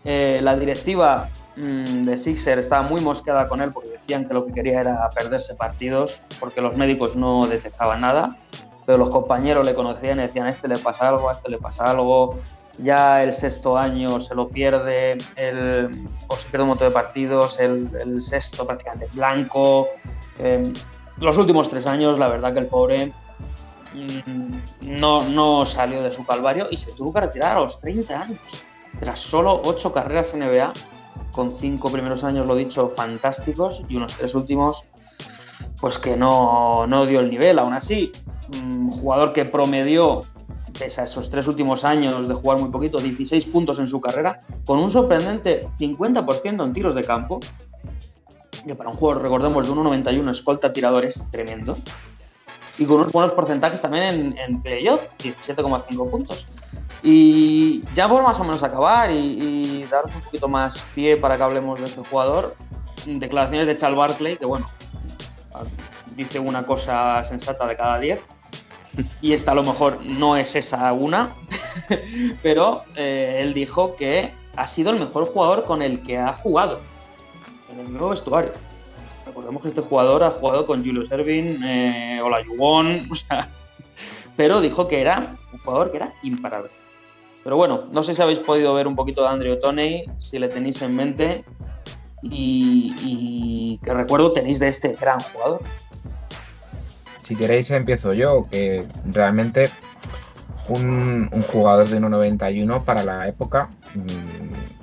Eh, la directiva mm, de Sixer estaba muy mosqueada con él porque decían que lo que quería era perderse partidos porque los médicos no detectaban nada, pero los compañeros le conocían y decían a este le pasa algo, a este le pasa algo, ya el sexto año se lo pierde, el, o se pierde un montón de partidos, el, sexto prácticamente blanco. Eh, los últimos tres años, la verdad que el pobre mm, no, no salió de su calvario y se tuvo que retirar a los 30 años, tras solo ocho carreras NBA, con cinco primeros años, lo dicho, fantásticos y unos tres últimos, pues que no, no dio el nivel. Aún así, un jugador que promedió pese a esos tres últimos años de jugar muy poquito, 16 puntos en su carrera, con un sorprendente 50% en tiros de campo, que para un jugador, recordemos, de 1,91 escolta tirador es tremendo, y con unos buenos porcentajes también en, en playoff, 17,5 puntos. Y ya por más o menos acabar y, y, daros un poquito más pie para que hablemos de este jugador, declaraciones de Charles Barkley, que bueno, dice una cosa sensata de cada 10, y esta a lo mejor no es esa una, pero eh, él dijo que ha sido el mejor jugador con el que ha jugado en el nuevo vestuario. Recordemos que este jugador ha jugado con Julius Erving, eh, Olajuwon, o sea, pero dijo que era un jugador que era imparable. Pero bueno, no sé si habéis podido ver un poquito de Andrew Toney, si le tenéis en mente y, y que recuerdo tenéis de este gran jugador si queréis empiezo yo, que realmente un, jugador de 1.91 para la época mmm,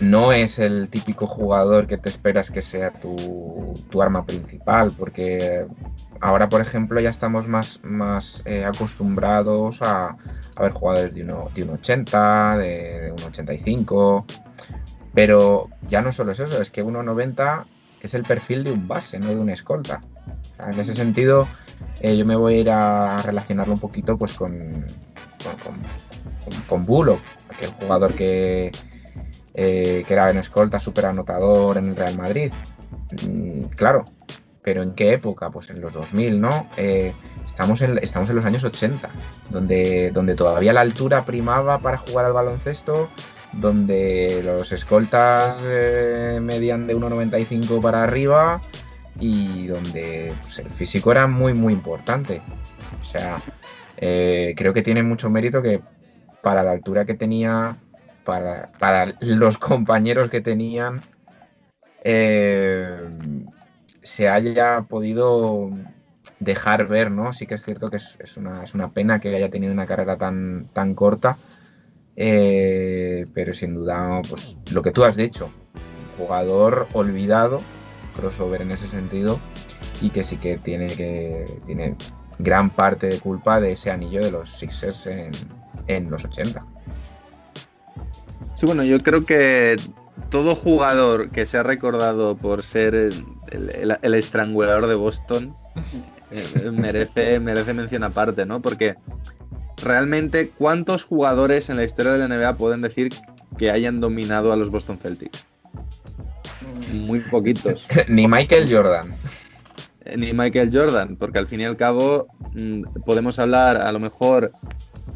no es el típico jugador que te esperas que sea tu, arma principal, porque ahora, por ejemplo, ya estamos más, más eh, acostumbrados a, ver jugadores de 1,80, de, de 1,85, pero ya no solo es eso, es que 1,90 es el perfil de un base, no de un escolta. En ese sentido, eh, yo me voy a ir a relacionarlo un poquito pues con, con, con, con Bullock, aquel jugador que, eh, que era en escolta, súper anotador en el Real Madrid. Mm, claro, pero ¿en qué época? Pues en los 2000, ¿no? Eh, estamos, en, estamos en los años 80, donde, donde todavía la altura primaba para jugar al baloncesto, donde los escoltas medían de 1,95 para arriba y donde pues, el físico era muy, muy importante. O sea, eh, creo que tiene mucho mérito que para la altura que tenía, para, para los compañeros que tenían, eh, se haya podido dejar ver, ¿no? Sí que es cierto que es, es, una, es una, pena que haya tenido una carrera tan, tan corta, eh, pero sin duda, pues lo que tú has dicho, jugador olvidado, crossover en ese sentido, y que sí que tiene, que, tiene gran parte de culpa de ese anillo de los Sixers en, en los 80. Sí, bueno, yo creo que todo jugador que se ha recordado por ser el, el- el estrangulador de Boston eh, merece, merece mención aparte, ¿no? Porque realmente, ¿cuántos jugadores en la historia de la NBA pueden decir que hayan dominado a los Boston Celtics? Muy poquitos. Ni Michael Jordan. Eh, Ni Michael Jordan, porque al fin y al cabo mm, podemos hablar a lo mejor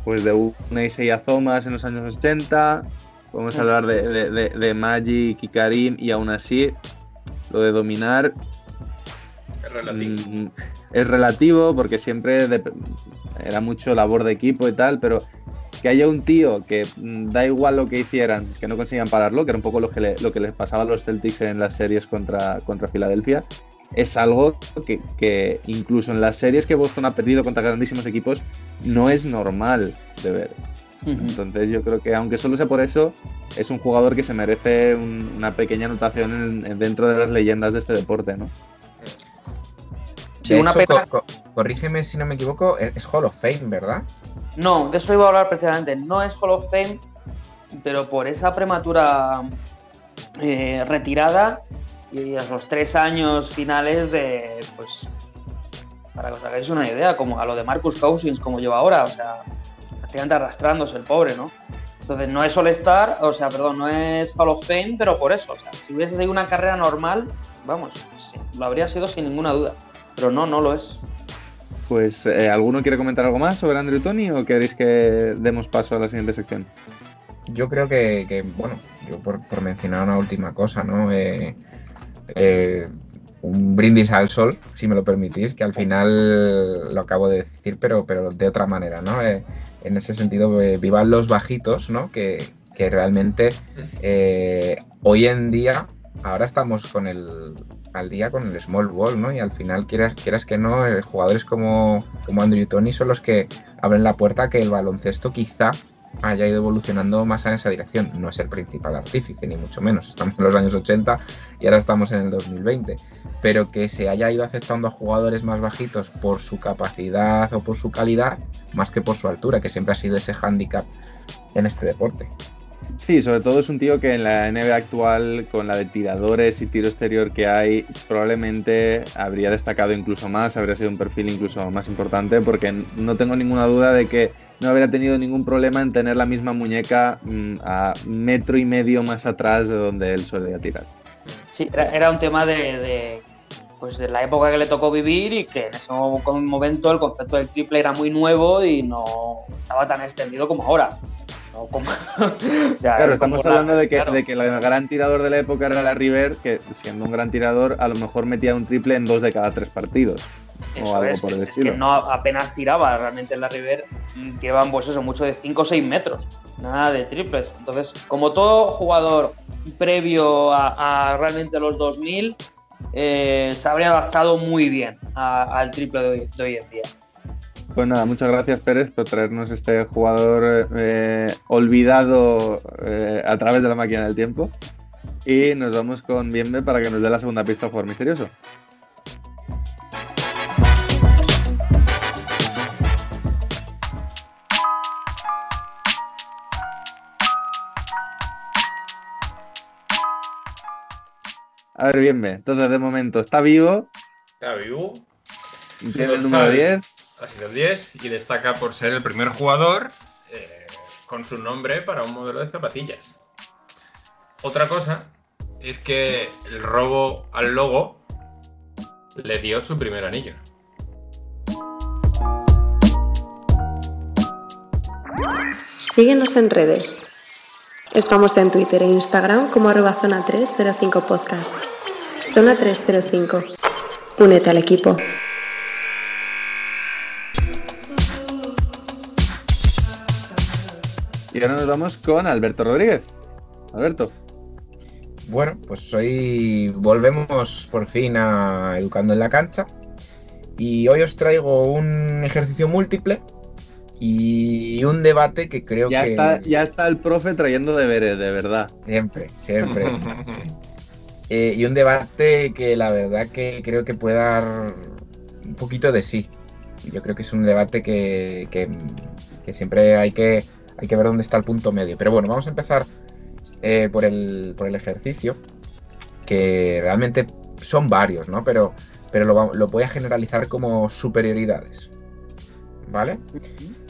pues de una Isaiah Thomas en los años 80, podemos hablar de, de, de- de Magic y Karim y aún así lo de dominar Es relativo. mm, es relativo porque siempre era mucho labor de equipo y tal, pero que haya un tío que mm, da igual lo que hicieran, que no consigan pararlo, que era un poco lo que, le- lo que les pasaba a los Celtics en las series contra, contra Filadelfia, es algo que, que incluso en las series que Boston ha perdido contra grandísimos equipos no es normal de ver. Entonces yo creo que aunque solo sea por eso, es un jugador que se merece un- una pequeña anotación en- en- dentro de las leyendas de este deporte, ¿no? De una hecho, pena- co- co- corrígeme si no me equivoco, es es Hall of Fame, ¿verdad? No, de eso iba a hablar precisamente. No es Hall of Fame, pero por esa prematura eh, retirada y a los tres años finales de, pues, para que os hagáis una idea, como a lo de Marcus Cousins, como lleva ahora, o sea, prácticamente arrastrándose el pobre, ¿no? Entonces no es All-Star, o sea, perdón, no es Hall of Fame, pero por eso, o sea, si hubiese seguido una carrera normal, vamos, sí, lo habría sido sin ninguna duda, pero no, no lo es. Pues, eh, ¿alguno quiere comentar algo más sobre Andrew Tony o queréis que demos paso a la siguiente sección? Yo creo que, que, bueno, yo por, por mencionar una última cosa, ¿no? Eh, eh, un brindis al sol, si me lo permitís, que al final lo acabo de decir, pero, pero de otra manera, ¿no? Eh, en ese sentido, eh, vivan los bajitos, ¿no? Que, que realmente eh, hoy en día, ahora estamos con el al día con el small ball, ¿no? Y al final, quieras, quieras que no, jugadores como, como Andrew Tony son los que abren la puerta que el baloncesto quizá haya ido evolucionando más en esa dirección. No es el principal artífice, ni mucho menos. Estamos en los años 80 y ahora estamos en el 2020. Pero que se haya ido aceptando a jugadores más bajitos por su capacidad o por su calidad, más que por su altura, que siempre ha sido ese hándicap en este deporte. Sí, sobre todo es un tío que en la NBA actual, con la de tiradores y tiro exterior que hay, probablemente habría destacado incluso más, habría sido un perfil incluso más importante, porque no tengo ninguna duda de que no habría tenido ningún problema en tener la misma muñeca mm, a metro y medio más atrás de donde él solía tirar. Sí, era, un tema de, pues de la época que le tocó vivir y que en ese mo- momento el concepto del triple era muy nuevo y no estaba tan extendido como ahora. No como- o sea, Claro, es estamos como hablando de que, claro. de que el gran tirador de la época era la River, que siendo un gran tirador, a lo mejor metía un triple en dos de cada tres partidos. o algo es, por el es estilo. que no apenas tiraba realmente en la River, mm, tiraban pues eso, mucho de 5 o 6 metros, nada de triples. Entonces, como todo jugador previo a, a realmente los 2000, eh, se habría adaptado muy bien al triple de hoy, de hoy en día. Pues nada, muchas gracias Pérez por traernos este jugador eh, olvidado eh, a través de la máquina del tiempo. Y nos vamos con Bienve para que nos dé la segunda pista al jugador misterioso. A ver, Bienve. Entonces, de momento, está vivo, Está vivo. tiene el número 10. Ha sido el 10 y destaca por ser el primer jugador eh, con su nombre para un modelo de zapatillas. Otra cosa es que el robo al logo le dio su primer anillo. Síguenos en redes. Estamos en Twitter e Instagram como arroba zona 305 podcast. Zona 305. Únete al equipo. Y ahora nos vamos con Alberto Rodríguez. Alberto. Bueno, pues hoy volvemos por fin a Educando en la Cancha. Y hoy os traigo un ejercicio múltiple y un debate que creo Ya que. está, ya está el profe trayendo deberes, de verdad. Siempre, siempre. Eh, y un debate que la verdad que creo que puede dar un poquito de sí. Yo creo que es un debate que, que- que siempre hay que, hay que ver dónde está el punto medio. Pero bueno, vamos a empezar eh, por, el, por el ejercicio, que realmente son varios, ¿no? Pero, pero lo, lo voy a generalizar como superioridades. ¿Vale?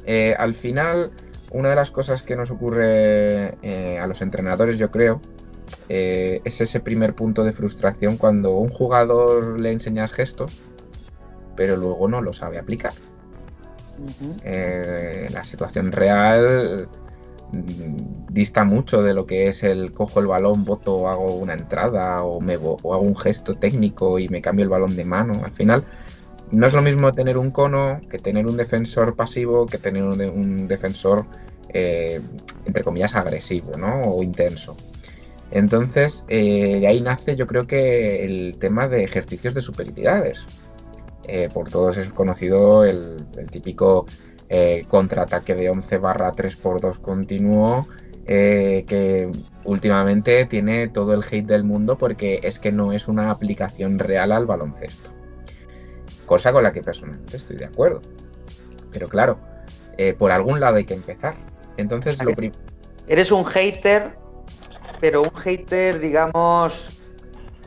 Eh, al final, una de las cosas que nos ocurre eh, a los entrenadores, yo creo, es ese primer punto de frustración cuando un jugador le enseñas gestos, pero luego no lo sabe aplicar. Eh, la situación real mm, dista mucho de lo que es el cojo el balón, voto, hago una entrada o, me, o hago un gesto técnico y me cambio el balón de mano. Al final, no es lo mismo tener un cono que tener un defensor pasivo que tener un defensor, eh, entre comillas, agresivo ¿no? o intenso. Entonces, eh, de ahí nace yo creo que el tema de ejercicios de superioridades. Eh, por todos es conocido el, el típico eh, contraataque de 11 barra 3x2 continuo, eh, que últimamente tiene todo el hate del mundo porque es que no es una aplicación real al baloncesto. Cosa con la que personalmente estoy de acuerdo. Pero claro, por algún lado hay que empezar. Entonces, sea lo que- prim- Eres un hater, pero un hater, digamos,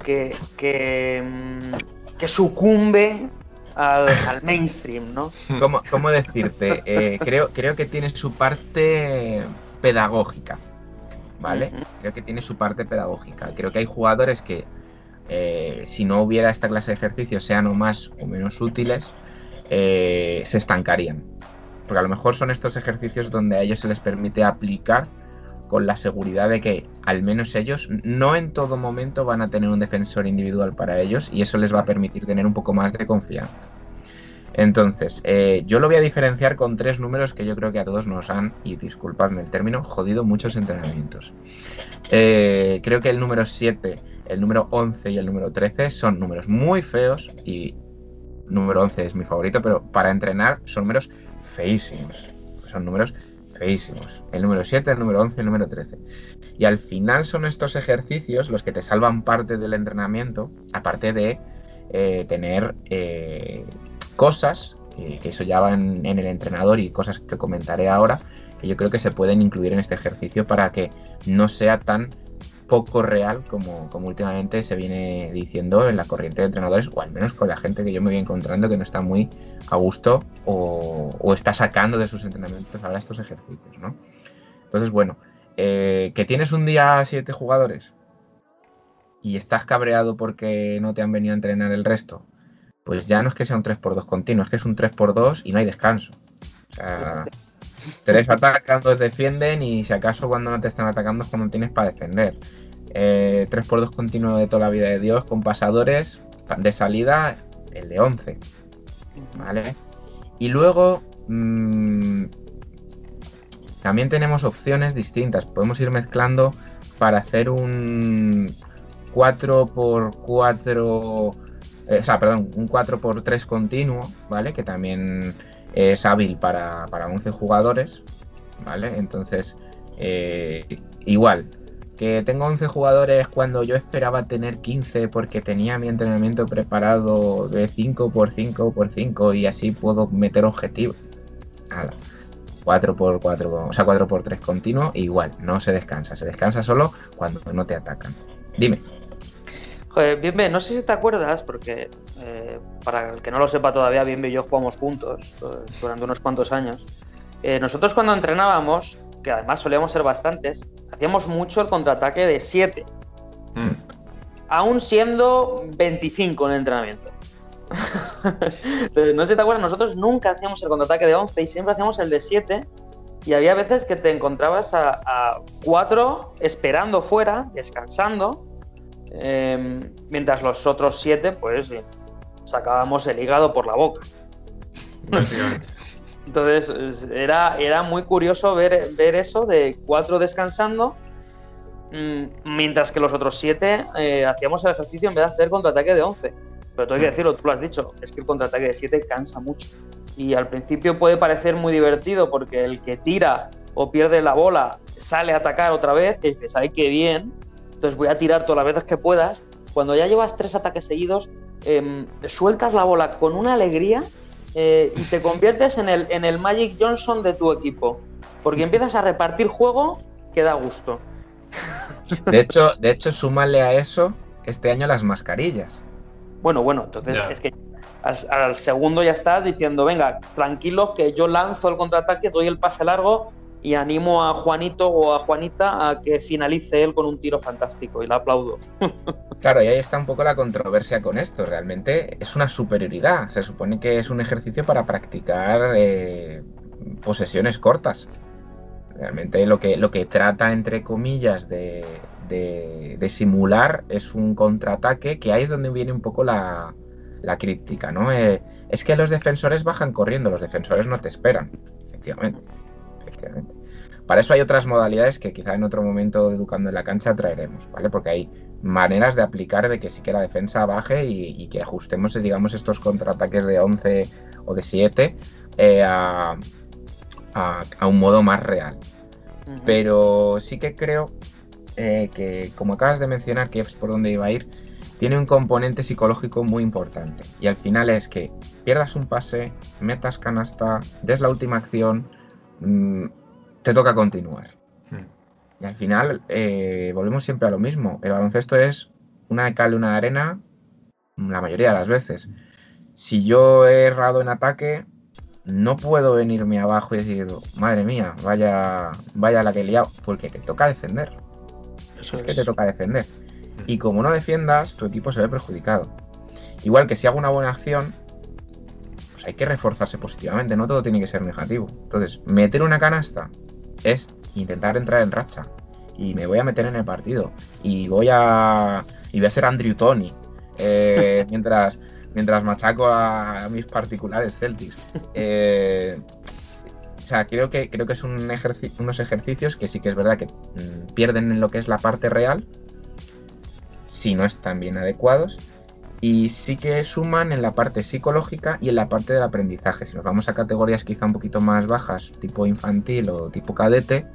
que, que, mm, que sucumbe al, al mainstream, ¿no? ¿Cómo, cómo decirte? Eh, creo, creo que tiene su parte pedagógica, ¿vale? Creo que tiene su parte pedagógica. Creo que hay jugadores que, eh, si no hubiera esta clase de ejercicios, sean o más o menos útiles, eh, se estancarían. Porque a lo mejor son estos ejercicios donde a ellos se les permite aplicar con la seguridad de que al menos ellos no en todo momento van a tener un defensor individual para ellos y eso les va a permitir tener un poco más de confianza. Entonces, eh, yo lo voy a diferenciar con tres números que yo creo que a todos nos han, y disculpadme el término, jodido muchos entrenamientos. Eh, creo que el número 7, el número 11 y el número 13 son números muy feos y número 11 es mi favorito, pero para entrenar son números feísimos. Son números feísimos. El número 7, el número 11 y el número 13. Y al final son estos ejercicios los que te salvan parte del entrenamiento, aparte de eh, tener eh, cosas, eh, que eso ya va en, en el entrenador y cosas que comentaré ahora, que yo creo que se pueden incluir en este ejercicio para que no sea tan poco real como, últimamente se viene diciendo en la corriente de entrenadores, o al menos con la gente que yo me voy encontrando que no está muy a gusto o, está sacando de sus entrenamientos ahora estos ejercicios, ¿no? Entonces, bueno, eh, que tienes un día siete jugadores y estás cabreado porque no te han venido a entrenar el resto, pues ya no es que sea un 3x2 continuo, es que es un 3x2 y no hay descanso. O sea, tres atacan, dos defienden y si acaso cuando no te están atacando es cuando tienes para defender. Eh, 3x2 continuo de toda la vida de Dios con pasadores de salida el de 11. ¿Vale? Y luego mm, también tenemos opciones distintas. Podemos ir mezclando para hacer un 4x4, eh, o sea, perdón, un 4x3 continuo, ¿vale? Que también es hábil para, para 11 jugadores, ¿vale? Entonces, eh, igual, que tengo 11 jugadores cuando yo esperaba tener 15 porque tenía mi entrenamiento preparado de 5x5x5 y así puedo meter objetivos. Nada. 4x4, o sea, 4x3 continuo, igual, no se descansa, se descansa solo cuando no te atacan. Dime. Joder, Bienve, no sé si te acuerdas, porque eh, para el que no lo sepa todavía, Bienve y yo jugamos juntos eh, durante unos cuantos años. Eh, nosotros cuando entrenábamos, que además solíamos ser bastantes, hacíamos mucho el contraataque de 7, aún siendo 25 en el entrenamiento. Entonces, no sé si te acuerdas, nosotros nunca hacíamos el contraataque de 11 y siempre hacíamos el de 7. Y había veces que te encontrabas a 4 esperando fuera, descansando, eh, mientras los otros 7, pues sacábamos el hígado por la boca. Básicamente. Entonces es- era, era muy curioso ver, ver eso de 4 descansando, mm, mientras que los otros 7 hacíamos el ejercicio en vez de hacer contraataque de 11. Pero hay que decirlo, tú lo has dicho, es que el contraataque de 7 cansa mucho. Y al principio puede parecer muy divertido porque el que tira o pierde la bola sale a atacar otra vez y dices, ¡ay, qué bien! Entonces voy a tirar todas las veces que puedas. Cuando ya llevas tres ataques seguidos, em, sueltas la bola con una alegría eh, y te conviertes en el, en el Magic Johnson de tu equipo. Porque empiezas a repartir juego que da gusto. De hecho, de hecho, súmale a eso este año las mascarillas. Bueno, bueno, entonces Ya. es que al, al segundo ya estás diciendo, venga, tranquilos que yo lanzo el contraataque, doy el pase largo y animo a Juanito o a Juanita a que finalice él con un tiro fantástico y le aplaudo. Claro, y ahí está un poco la controversia con esto. Realmente es una superioridad. Se supone que es un ejercicio para practicar eh, posesiones cortas. Realmente lo que, lo que trata, entre comillas, de simular es un contraataque, que ahí es donde viene un poco la, la crítica, ¿no? Eh, es que los defensores bajan corriendo, los defensores no te esperan. Efectivamente. Efectivamente. Para eso hay otras modalidades que quizá en otro momento de Educando en la Cancha traeremos, ¿vale? Porque hay maneras de aplicar de que sí que la defensa baje y, y que ajustemos, digamos, estos contraataques de 11 o de 7 eh, a, a- a un modo más real. Pero sí que creo eh, que, como acabas de mencionar, que es por donde iba a ir, tiene un componente psicológico muy importante. Y al final es que pierdas un pase, metas canasta, des la última acción, mm, te toca continuar. Y al final eh, volvemos siempre a lo mismo. El baloncesto es una de cal y una de arena la mayoría de las veces. Si yo he errado en ataque, no puedo venirme abajo y decir, madre mía, vaya, vaya la que he liado, porque te toca defender. es que te toca defender. Y como no defiendas, tu equipo se ve perjudicado. Igual que si hago una buena acción, pues hay que reforzarse positivamente, no todo tiene que ser negativo. Entonces, meter una canasta es intentar entrar en racha. Y me voy a meter en el partido. Y voy a. Y voy a ser Andrew Tony. eh, mientras, mientras machaco a, a mis particulares Celtics. Eh, o sea, creo que, creo que es un ejerci- unos ejercicios que sí que es verdad que mm, pierden en lo que es la parte real, si no están bien adecuados, y sí que suman en la parte psicológica y en la parte del aprendizaje. Si nos vamos a categorías quizá un poquito más bajas, tipo infantil o tipo cadete,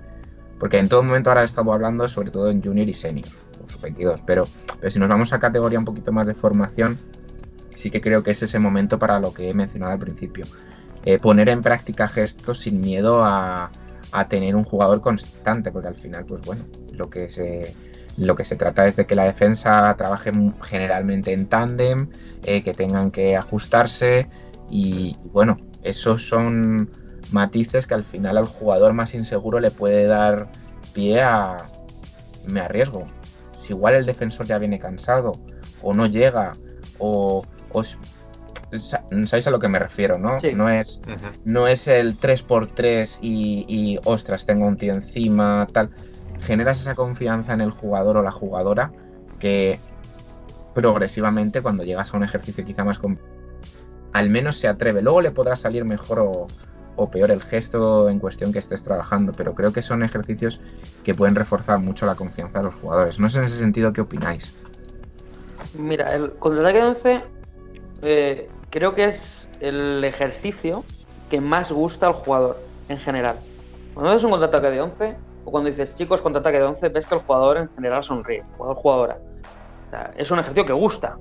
porque en todo momento ahora estamos hablando sobre todo en junior y senior, o sub-22, pero, pero si nos vamos a categoría un poquito más de formación, sí que creo que es ese momento para lo que he mencionado al principio. Eh, poner en práctica gestos sin miedo a, a tener un jugador constante, porque al final, pues bueno, lo que se, lo que se trata es de que la defensa trabaje generalmente en tándem, eh, que tengan que ajustarse y, y bueno, esos son matices que al final al jugador más inseguro le puede dar pie a me arriesgo. Si igual el defensor ya viene cansado o no llega o, o sabéis a lo que me refiero, ¿no? No es no es el 3x3 y, y, ostras, tengo un tío encima, tal. Generas esa confianza en el jugador o la jugadora que progresivamente cuando llegas a un ejercicio quizá más com- al menos se atreve. Luego le podrá salir mejor o, peor el gesto en cuestión que estés trabajando, pero creo que son ejercicios que pueden reforzar mucho la confianza de los jugadores. No sé en ese sentido qué opináis. Mira, el contraataque de 11 eh, creo que es el ejercicio que más gusta al jugador en general. Cuando haces un contraataque de 11 o cuando dices chicos contraataque de 11, ves que el jugador en general sonríe, jugador jugadora. O sea, es un ejercicio que gusta,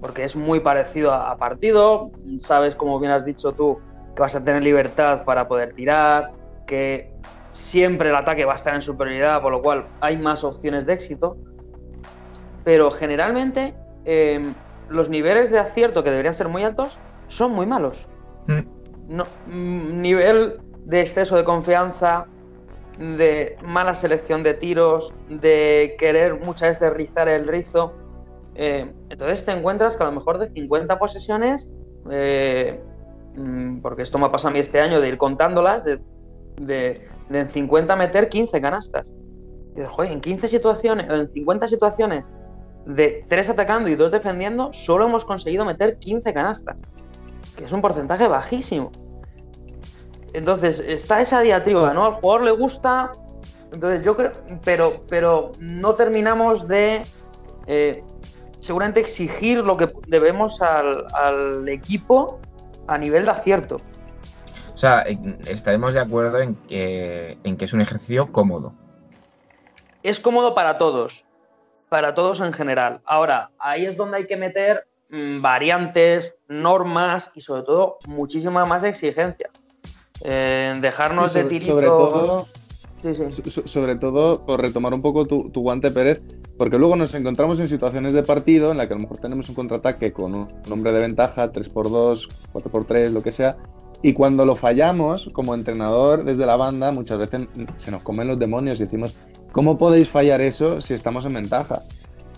porque es muy parecido a, a partido, sabes como bien has dicho tú que vas a tener libertad para poder tirar, que siempre el ataque va a estar en superioridad, por lo cual hay más opciones de éxito pero generalmente eh, los niveles de acierto que deberían ser muy altos son muy malos. No, mm, nivel de exceso de confianza, de mala selección de tiros, de querer muchas veces rizar el rizo. Eh, entonces te encuentras que a lo mejor de 50 posesiones, eh, mm, porque esto me ha pasado a mí este año de ir contándolas, de, de, de en 50 meter 15 canastas. Y dices, joder, en 15 situaciones, en 50 situaciones de 3 atacando y 2 defendiendo, solo hemos conseguido meter 15 canastas. Que es un porcentaje bajísimo. Entonces, está esa diatriba, ¿no? Al jugador le gusta. Entonces, yo creo. Pero, pero no terminamos de. eh, seguramente exigir lo que debemos al, al equipo a nivel de acierto. O sea, estaremos de acuerdo en que, en que es un ejercicio cómodo. es cómodo para todos, para todos en general. Ahora, ahí es donde hay que meter mm, variantes, normas y sobre todo muchísima más exigencia. Eh, dejarnos Sí, de tiritos. sobre todo, Sí, sí. So- so- sobre todo por retomar un poco tu, tu guante Pérez, porque luego nos encontramos en situaciones de partido en la que a lo mejor tenemos un contraataque con un hombre de ventaja, 3x2, 4x3, lo que sea, y cuando lo fallamos como entrenador desde la banda, muchas veces se nos comen los demonios y decimos, ¿cómo podéis fallar eso si estamos en ventaja?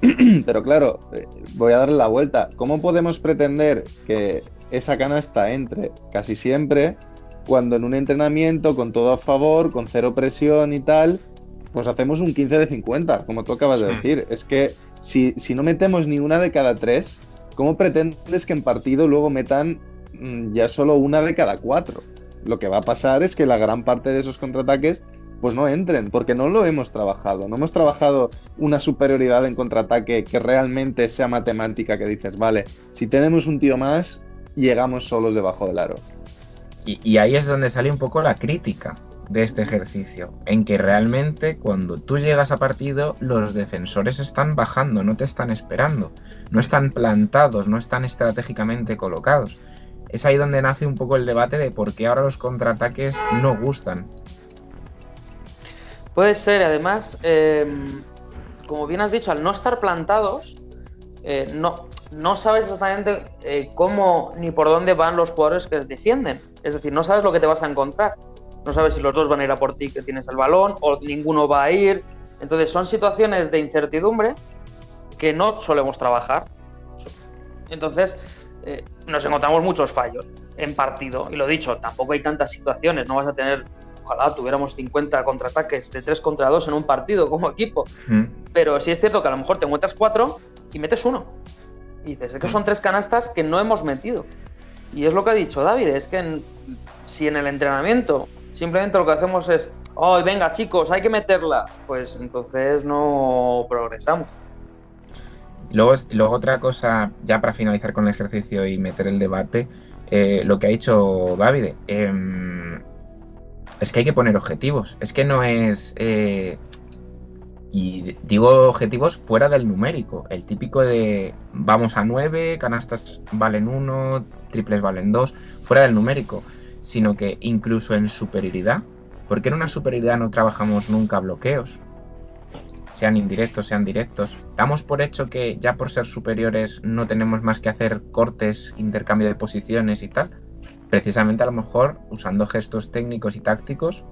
Pero claro, eh, voy a darle la vuelta. ¿Cómo podemos pretender que esa canasta entre casi siempre cuando en un entrenamiento con todo a favor, con cero presión y tal, pues hacemos un 15 de 50, como tú acabas de decir? Es que si, si no metemos ni una de cada tres, ¿cómo pretendes que en partido luego metan mm, ya solo una de cada cuatro? Lo que va a pasar es que la gran parte de esos contraataques pues no entren, porque no lo hemos trabajado. No hemos trabajado una superioridad en contraataque que realmente sea matemática, que dices, vale, si tenemos un tío más, llegamos solos debajo del aro. Y, ahí es donde sale un poco la crítica de este ejercicio, en que realmente cuando tú llegas a partido los defensores están bajando, no te están esperando, no están plantados, no están estratégicamente colocados. Es ahí donde nace un poco el debate de por qué ahora los contraataques no gustan. Puede ser, además, eh, como bien has dicho, al no estar plantados, eh, no, no sabes exactamente eh, cómo ni por dónde van los jugadores que defienden. Es decir, no sabes lo que te vas a encontrar. No sabes si los dos van a ir a por ti que tienes el balón o ninguno va a ir. Entonces son situaciones de incertidumbre que no solemos trabajar. Entonces eh, nos encontramos muchos fallos en partido. Y lo dicho, tampoco hay tantas situaciones. No vas a tener, ojalá tuviéramos 50 contraataques de 3 contra 2 en un partido como equipo. Mm. Pero sí es cierto que a lo mejor te encuentras 4 y metes uno. Y dices, es que son tres canastas que no hemos metido. Y es lo que ha dicho David, es que si en el entrenamiento simplemente lo que hacemos es, oh, venga chicos, hay que meterla, pues entonces no progresamos. Luego, luego otra cosa, ya para finalizar con el ejercicio y meter el debate, eh, lo que ha dicho David, em, es que hay que poner objetivos. Es que no es... eh, y digo objetivos fuera del numérico. El típico de vamos a 9, canastas valen 1, triples valen 2, fuera del numérico. Sino que incluso en superioridad, ¿por qué en una superioridad no trabajamos nunca bloqueos? sean indirectos, sean directos. Damos por hecho que ya por ser superiores no tenemos más que hacer cortes, intercambio de posiciones y tal. Precisamente a lo mejor usando gestos técnicos y tácticos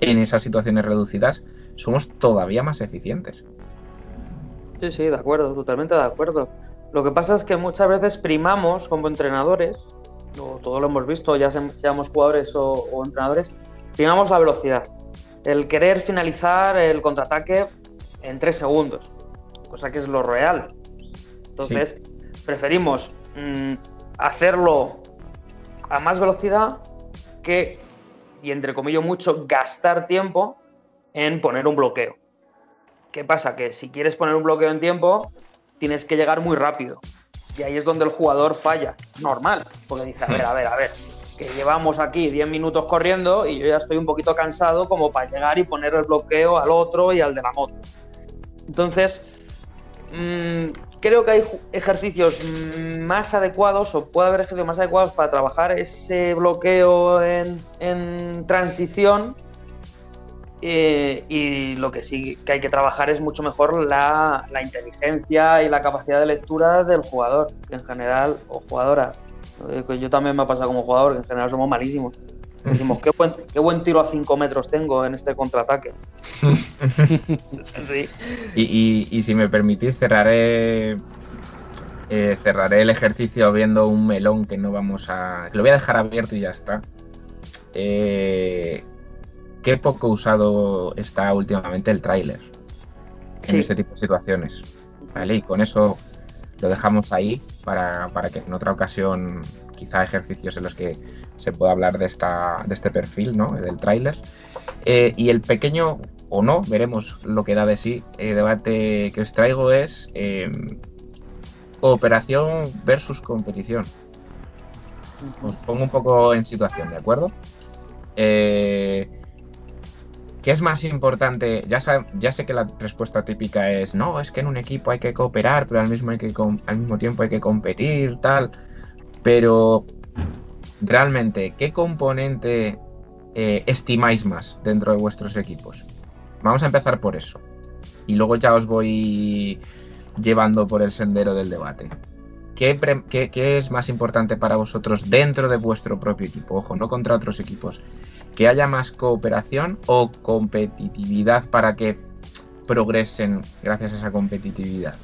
en esas situaciones reducidas somos todavía más eficientes. Sí, sí, de acuerdo, totalmente de acuerdo. Lo que pasa es que muchas veces primamos como entrenadores, o todo lo hemos visto, ya se- seamos jugadores o, o entrenadores, primamos la velocidad. El querer finalizar el contraataque en tres segundos, cosa que es lo real. Entonces, preferimos mm, hacerlo a más velocidad que, y entre comillas mucho, gastar tiempo en poner un bloqueo. ¿Qué pasa? Que si quieres poner un bloqueo en tiempo, tienes que llegar muy rápido. Y ahí es donde el jugador falla. Normal, porque dice, a ver, a ver, a ver, que llevamos aquí 10 minutos corriendo y yo ya estoy un poquito cansado como para llegar y poner el bloqueo al otro y al de la moto. Entonces, mm, creo que hay ejercicios más adecuados o puede haber ejercicios más adecuados para trabajar ese bloqueo en, en transición eh, y lo que sí que hay que trabajar es mucho mejor la, la inteligencia y la capacidad de lectura del jugador, que en general, o jugadora. eh, yo también me ha pasado como jugador, que en general somos malísimos. Decimos, qué buen, qué buen tiro a 5 metros tengo en este contraataque. sí. Y, y- y si me permitís, cerraré, eh, cerraré el ejercicio viendo un melón que no vamos a... Lo voy a dejar abierto y ya está. Eh, qué poco usado está últimamente el tráiler en este tipo de situaciones. ¿Vale? Y con eso lo dejamos ahí para, para que en otra ocasión, quizá ejercicios en los que se pueda hablar de, esta, de este perfil, ¿no? Del tráiler. Eh, y el pequeño, o no, veremos lo que da de sí, eh, debate que os traigo es eh, cooperación versus competición. Os pongo un poco en situación, ¿de acuerdo? Eh, ¿Qué es más importante? Ya, sé que la respuesta típica es no, es que en un equipo hay que cooperar, pero al mismo, hay que al mismo tiempo hay que competir, tal. Pero realmente, ¿qué componente eh, estimáis más dentro de vuestros equipos? Vamos a empezar por eso. Y luego ya os voy llevando por el sendero del debate. ¿Qué, pre- qué- qué es más importante para vosotros dentro de vuestro propio equipo? Ojo, no contra otros equipos. ¿Que haya más cooperación o competitividad para que progresen gracias a esa competitividad?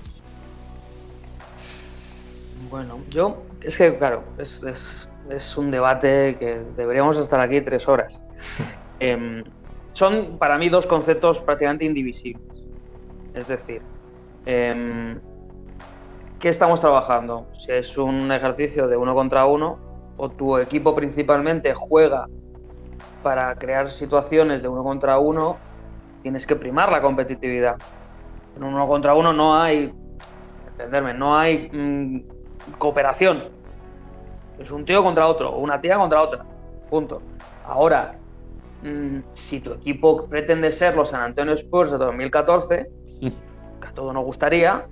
Bueno, yo, es que claro, es, es- es un debate que deberíamos estar aquí tres horas. Em, son para mí dos conceptos prácticamente indivisibles. Es decir, em, ¿qué estamos trabajando? Si es un ejercicio de uno contra uno o tu equipo principalmente juega para crear situaciones de uno contra uno, tienes que primar la competitividad. En un uno contra uno no hay, entenderme, no hay mm, cooperación. Es un tío contra otro, o una tía contra otra. Punto. Ahora, mm, si tu equipo pretende ser los San Antonio Spurs de 2014, que a todos nos gustaría,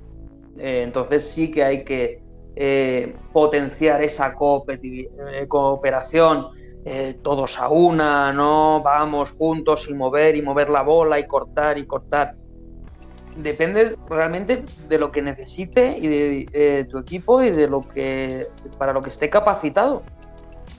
eh, entonces sí que hay que eh, potenciar esa eh, cooperación, eh, todos a una, ¿no? Vamos juntos y mover y mover la bola y cortar y cortar. Depende realmente de lo que necesite y de eh, tu equipo y de lo que para lo que esté capacitado.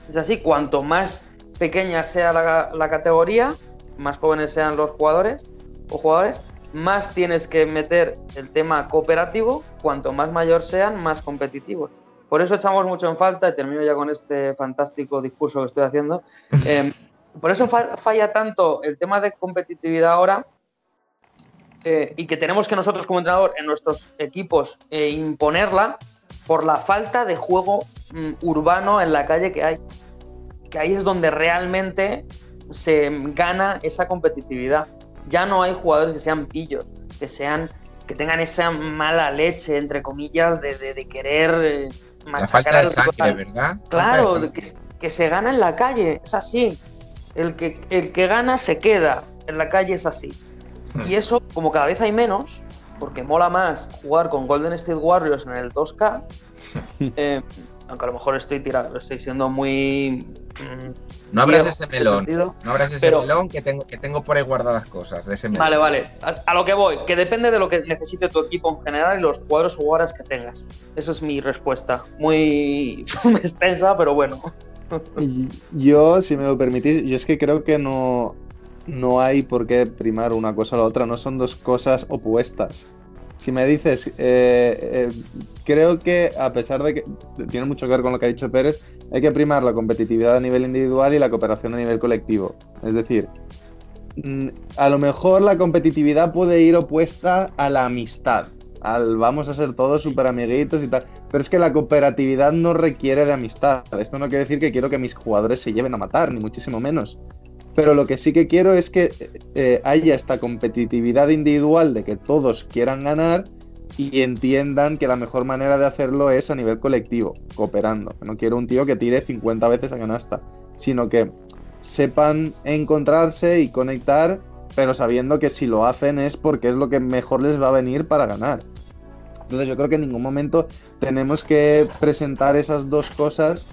Es así, cuanto más pequeña sea la, la categoría, más jóvenes sean los jugadores o jugadores, más tienes que meter el tema cooperativo, cuanto más mayor sean, más competitivos. Por eso echamos mucho en falta, y termino ya con este fantástico discurso que estoy haciendo, eh, por eso fa- falla tanto el tema de competitividad ahora eh, y que tenemos que nosotros como entrenador en nuestros equipos eh, imponerla por la falta de juego mm, urbano en la calle que hay. Que ahí es donde realmente se gana esa competitividad. Ya no hay jugadores que sean pillos, que sean que tengan esa mala leche, entre comillas, de, de- de querer eh, La falta de sangre, rival. ¿verdad? Claro, que, que se gana en la calle, es así. El que, el que gana se queda, en la calle es así. Y eso, como cada vez hay menos, porque mola más jugar con Golden State Warriors en el 2K, eh, aunque a lo mejor estoy tirando, estoy siendo muy... No abras ese melón. sentido. No abras ese Pero- melón que tengo, que tengo por ahí guardadas cosas de ese melón. Vale, vale. A, a lo que voy, que depende de lo que necesite tu equipo en general y los jugadores o jugadoras que tengas. Esa es mi respuesta. Muy extensa, pero bueno. Yo, si me lo permitís, yo es que creo que no, no hay por qué primar una cosa a la otra, no son dos cosas opuestas. Si me dices, eh, eh, creo que a pesar de que tiene mucho que ver con lo que ha dicho Pérez, hay que primar la competitividad a nivel individual y la cooperación a nivel colectivo. Es decir, mm, a lo mejor la competitividad puede ir opuesta a la amistad, al vamos a ser todos súper amiguitos y tal. Pero es que la cooperatividad no requiere de amistad. Esto no quiere decir que quiero que mis jugadores se lleven a matar, ni muchísimo menos. Pero lo que sí que quiero es que eh, haya esta competitividad individual de que todos quieran ganar y entiendan que la mejor manera de hacerlo es a nivel colectivo, cooperando. No quiero un tío que tire 50 veces a canasta, sino que sepan encontrarse y conectar, pero sabiendo que si lo hacen es porque es lo que mejor les va a venir para ganar. Entonces yo creo que en ningún momento tenemos que presentar esas dos cosas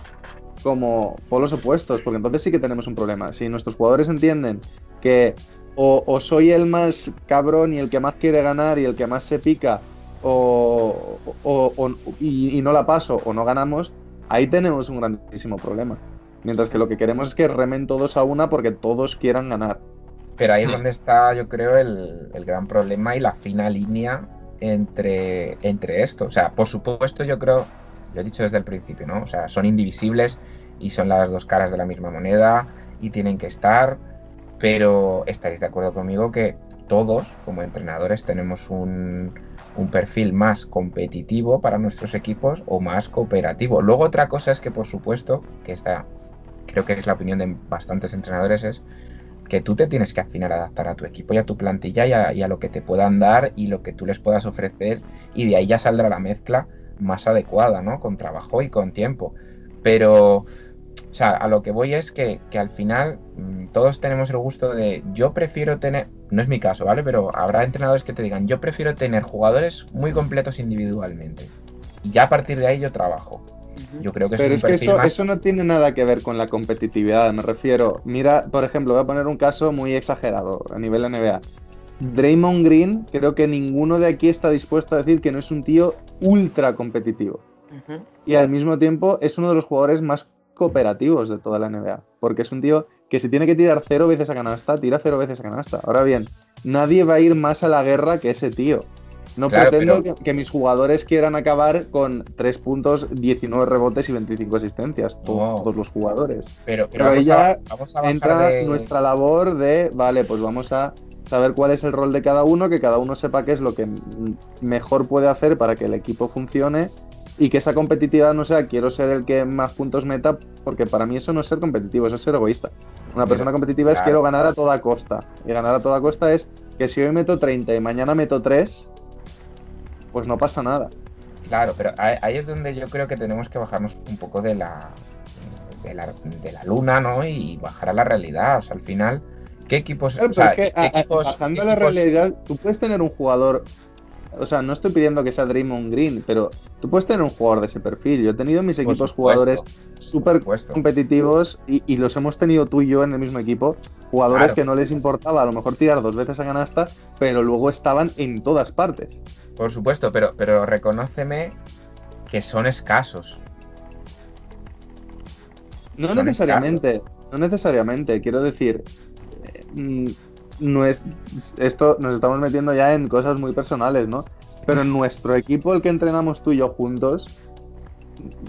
como polos opuestos, porque entonces sí que tenemos un problema. Si nuestros jugadores entienden que o, o soy el más cabrón y el que más quiere ganar y el que más se pica, o, o- o- y, y no la paso o no ganamos, ahí tenemos un grandísimo problema. Mientras que lo que queremos es que remen todos a una porque todos quieran ganar. Pero ahí es donde está, yo creo, el, el gran problema y la fina línea entre, entre esto. O sea, por supuesto, yo creo, lo he dicho desde el principio, ¿no? O sea, son indivisibles y son las dos caras de la misma moneda y tienen que estar, pero estaréis de acuerdo conmigo que todos, como entrenadores, tenemos un, un perfil más competitivo para nuestros equipos o más cooperativo. Luego otra cosa es que, por supuesto, que esta creo que es la opinión de bastantes entrenadores, es que tú te tienes que afinar a adaptar a tu equipo y a tu plantilla y a, y a lo que te puedan dar y lo que tú les puedas ofrecer y de ahí ya saldrá la mezcla más adecuada, ¿no? Con trabajo y con tiempo. Pero, o sea, a lo que voy es que, que al final mm, todos tenemos el gusto de, yo prefiero tener, no es mi caso, ¿vale? Pero habrá entrenadores que te digan, yo prefiero tener jugadores muy completos individualmente. Y ya a partir de ahí yo trabajo. Yo creo que Pero es es que eso, más- eso no tiene nada que ver con la competitividad, me refiero. Mira, por ejemplo, voy a poner un caso muy exagerado a nivel NBA. Draymond Green, creo que ninguno de aquí está dispuesto a decir que no es un tío ultra competitivo. Y al mismo tiempo es uno de los jugadores más cooperativos de toda la NBA. Porque es un tío que si tiene que tirar cero veces a canasta, tira cero veces a canasta. Ahora bien, nadie va a ir más a la guerra que ese tío. No Claro, pretendo pero- que, que mis jugadores quieran acabar con 3 puntos, 19 rebotes y 25 asistencias. Todos los jugadores. Pero, Pero vamos ahí ya a- vamos a bajar Entra de- nuestra labor de, vale, pues vamos a saber cuál es el rol de cada uno, que cada uno sepa qué es lo que mejor puede hacer para que el equipo funcione y que esa competitividad no sea quiero ser el que más puntos meta, porque para mí eso no es ser competitivo, eso es ser egoísta. Una persona competitiva es quiero ganar a toda costa. Y ganar a toda costa es que si hoy meto 30 y mañana meto 3, pues no pasa nada. Claro, pero ahí, ahí es donde yo creo que tenemos que bajarnos un poco de la, de la, de la luna, ¿no? Y bajar a la realidad. O sea, al final, ¿qué equipos... Claro, o sea, es que a- equipos- bajando la realidad, tú puedes tener un jugador. O sea, no estoy pidiendo que sea Draymond Green, pero tú puedes tener un jugador de ese perfil. Yo he tenido en mis equipos supuesto, jugadores súper competitivos y, y los hemos tenido tú y yo en el mismo equipo. Jugadores Claro. que no les importaba a lo mejor tirar dos veces a canasta, pero luego estaban en todas partes. Por supuesto, pero, pero reconóceme que son escasos. No Son necesariamente, no necesariamente, quiero decir, no es, esto nos estamos metiendo ya en cosas muy personales, ¿no? Pero en nuestro equipo, el que entrenamos tú y yo juntos,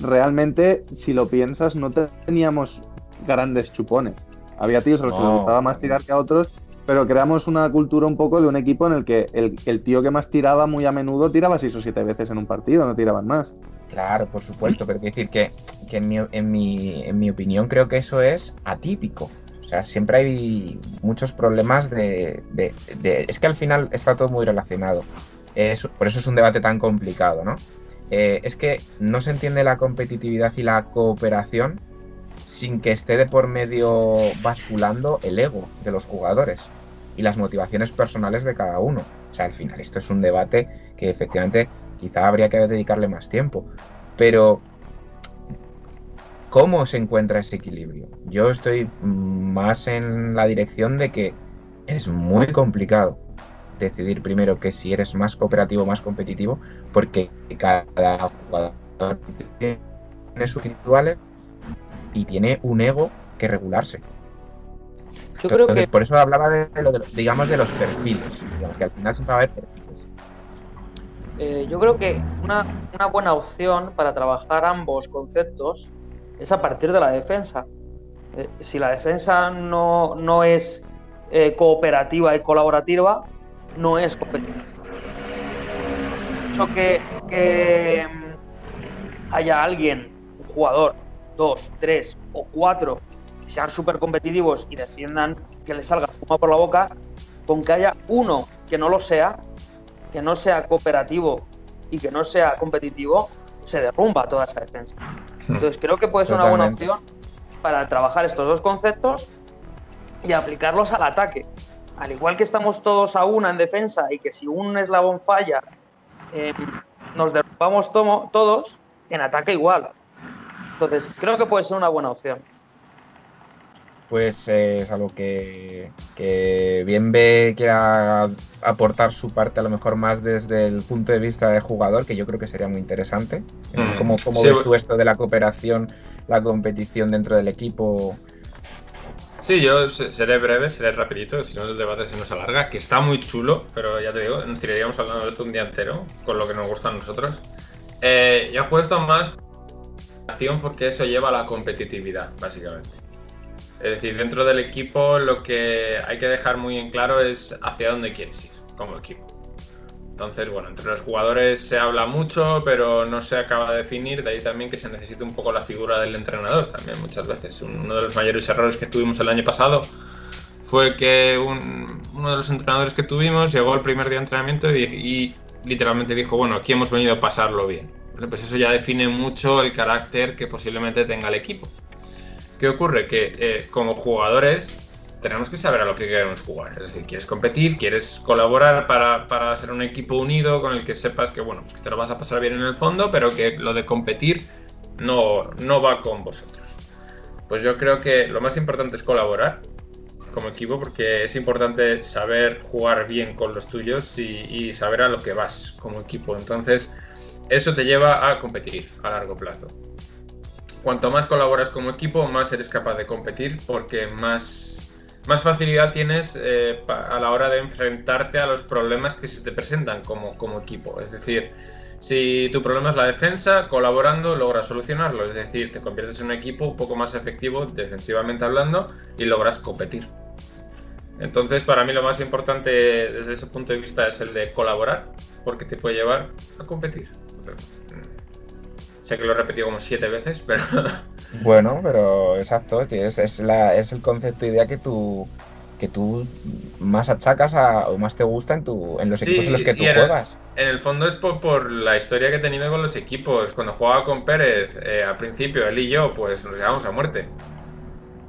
realmente, si lo piensas, no teníamos grandes chupones. Había tíos a los que les No. gustaba más tirar que a otros, pero creamos una cultura un poco de un equipo en el que el, el tío que más tiraba muy a menudo tiraba seis o siete veces en un partido, no tiraban más. Claro, por supuesto, pero quiero decir que, que en, mi, en, mi, en mi opinión creo que eso es atípico. Sea, siempre hay muchos problemas de, de- Es que al final está todo muy relacionado. Por eso es un debate tan complicado, ¿no? Eh, es que no se entiende la competitividad y la cooperación sin que esté de por medio basculando el ego de los jugadores y las motivaciones personales de cada uno. O sea, al final esto es un debate que efectivamente quizá habría que dedicarle más tiempo. Pero, ¿cómo se encuentra ese equilibrio? Yo estoy más en la dirección de que es muy complicado decidir primero que si eres más cooperativo o más competitivo, porque cada jugador tiene sus rituales y tiene un ego que regularse. Yo creo Entonces, que por eso hablaba de, lo de- digamos, de los perfiles. Digamos que al final siempre va a haber perfiles. Eh, yo creo que una, una buena opción para trabajar ambos conceptos es a partir de la defensa. Eh, si la defensa no, no es eh, cooperativa y colaborativa, no es competitiva. Eso que, que mm, haya alguien, un jugador, dos, tres o cuatro, que sean súper competitivos y defiendan que les salga fuma por la boca, con que haya uno que no lo sea, que no sea cooperativo y que no sea competitivo, se derrumba toda esa defensa. Entonces creo que puede ser una buena opción para trabajar estos dos conceptos y aplicarlos al ataque. Al igual que estamos todos a una en defensa y que si un eslabón falla, eh, nos derrumbamos tomo- todos, en ataque igual. Entonces creo que puede ser una buena opción. Pues eh, es algo que, que bien ve quiera aportar su parte a lo mejor más desde el punto de vista de jugador, que yo creo que sería muy interesante. Mm, ¿Cómo, cómo sí, ves tú esto de la cooperación, la competición dentro del equipo? Sí, yo se- seré breve, seré rapidito, si no el debate se nos alarga, que está muy chulo, pero ya te digo, nos tiraríamos hablando de esto un día entero, con lo que nos gusta a nosotros. Eh, yo apuesto más porque eso lleva a la competitividad, básicamente. Es decir, dentro del equipo lo que hay que dejar muy en claro es hacia dónde quieres ir como equipo. Entonces, bueno, entre los jugadores se habla mucho, pero no se acaba de definir, de ahí también que se necesita un poco la figura del entrenador también muchas veces. Uno de los mayores errores que tuvimos el año pasado fue que un- uno de los entrenadores que tuvimos llegó el primer día de entrenamiento y, literalmente dijo, bueno, aquí hemos venido a pasarlo bien. Pues eso ya define mucho el carácter que posiblemente tenga el equipo. ¿Qué ocurre? Que eh, como jugadores tenemos que saber a lo que queremos jugar. Es decir, quieres competir, quieres colaborar para, para ser un equipo unido con el que sepas que, bueno, pues que te lo vas a pasar bien en el fondo, pero que lo de competir no, no va con vosotros. Pues yo creo que lo más importante es colaborar como equipo porque es importante saber jugar bien con los tuyos y, y saber a lo que vas como equipo. Entonces, eso te lleva a competir a largo plazo. Cuanto más colaboras como equipo, más eres capaz de competir porque más, más facilidad tienes eh, a la hora de enfrentarte a los problemas que se te presentan como, como equipo. Es decir, si tu problema es la defensa, colaborando logras solucionarlo. Es decir, te conviertes en un equipo un poco más efectivo defensivamente hablando y logras competir. Entonces, para mí lo más importante desde ese punto de vista es el de colaborar, porque te puede llevar a competir. Entonces, mm, sé que lo he repetido como siete veces, pero Bueno, pero exacto, tío, es, es, la, es el concepto idea que tú que tú más achacas a, o más te gusta en, tu, en los Sí, equipos en los que tú el- juegas. en el fondo es por, por la historia que he tenido con los equipos. Cuando jugaba con Pérez, eh, al principio, él y yo, pues nos llevábamos a muerte.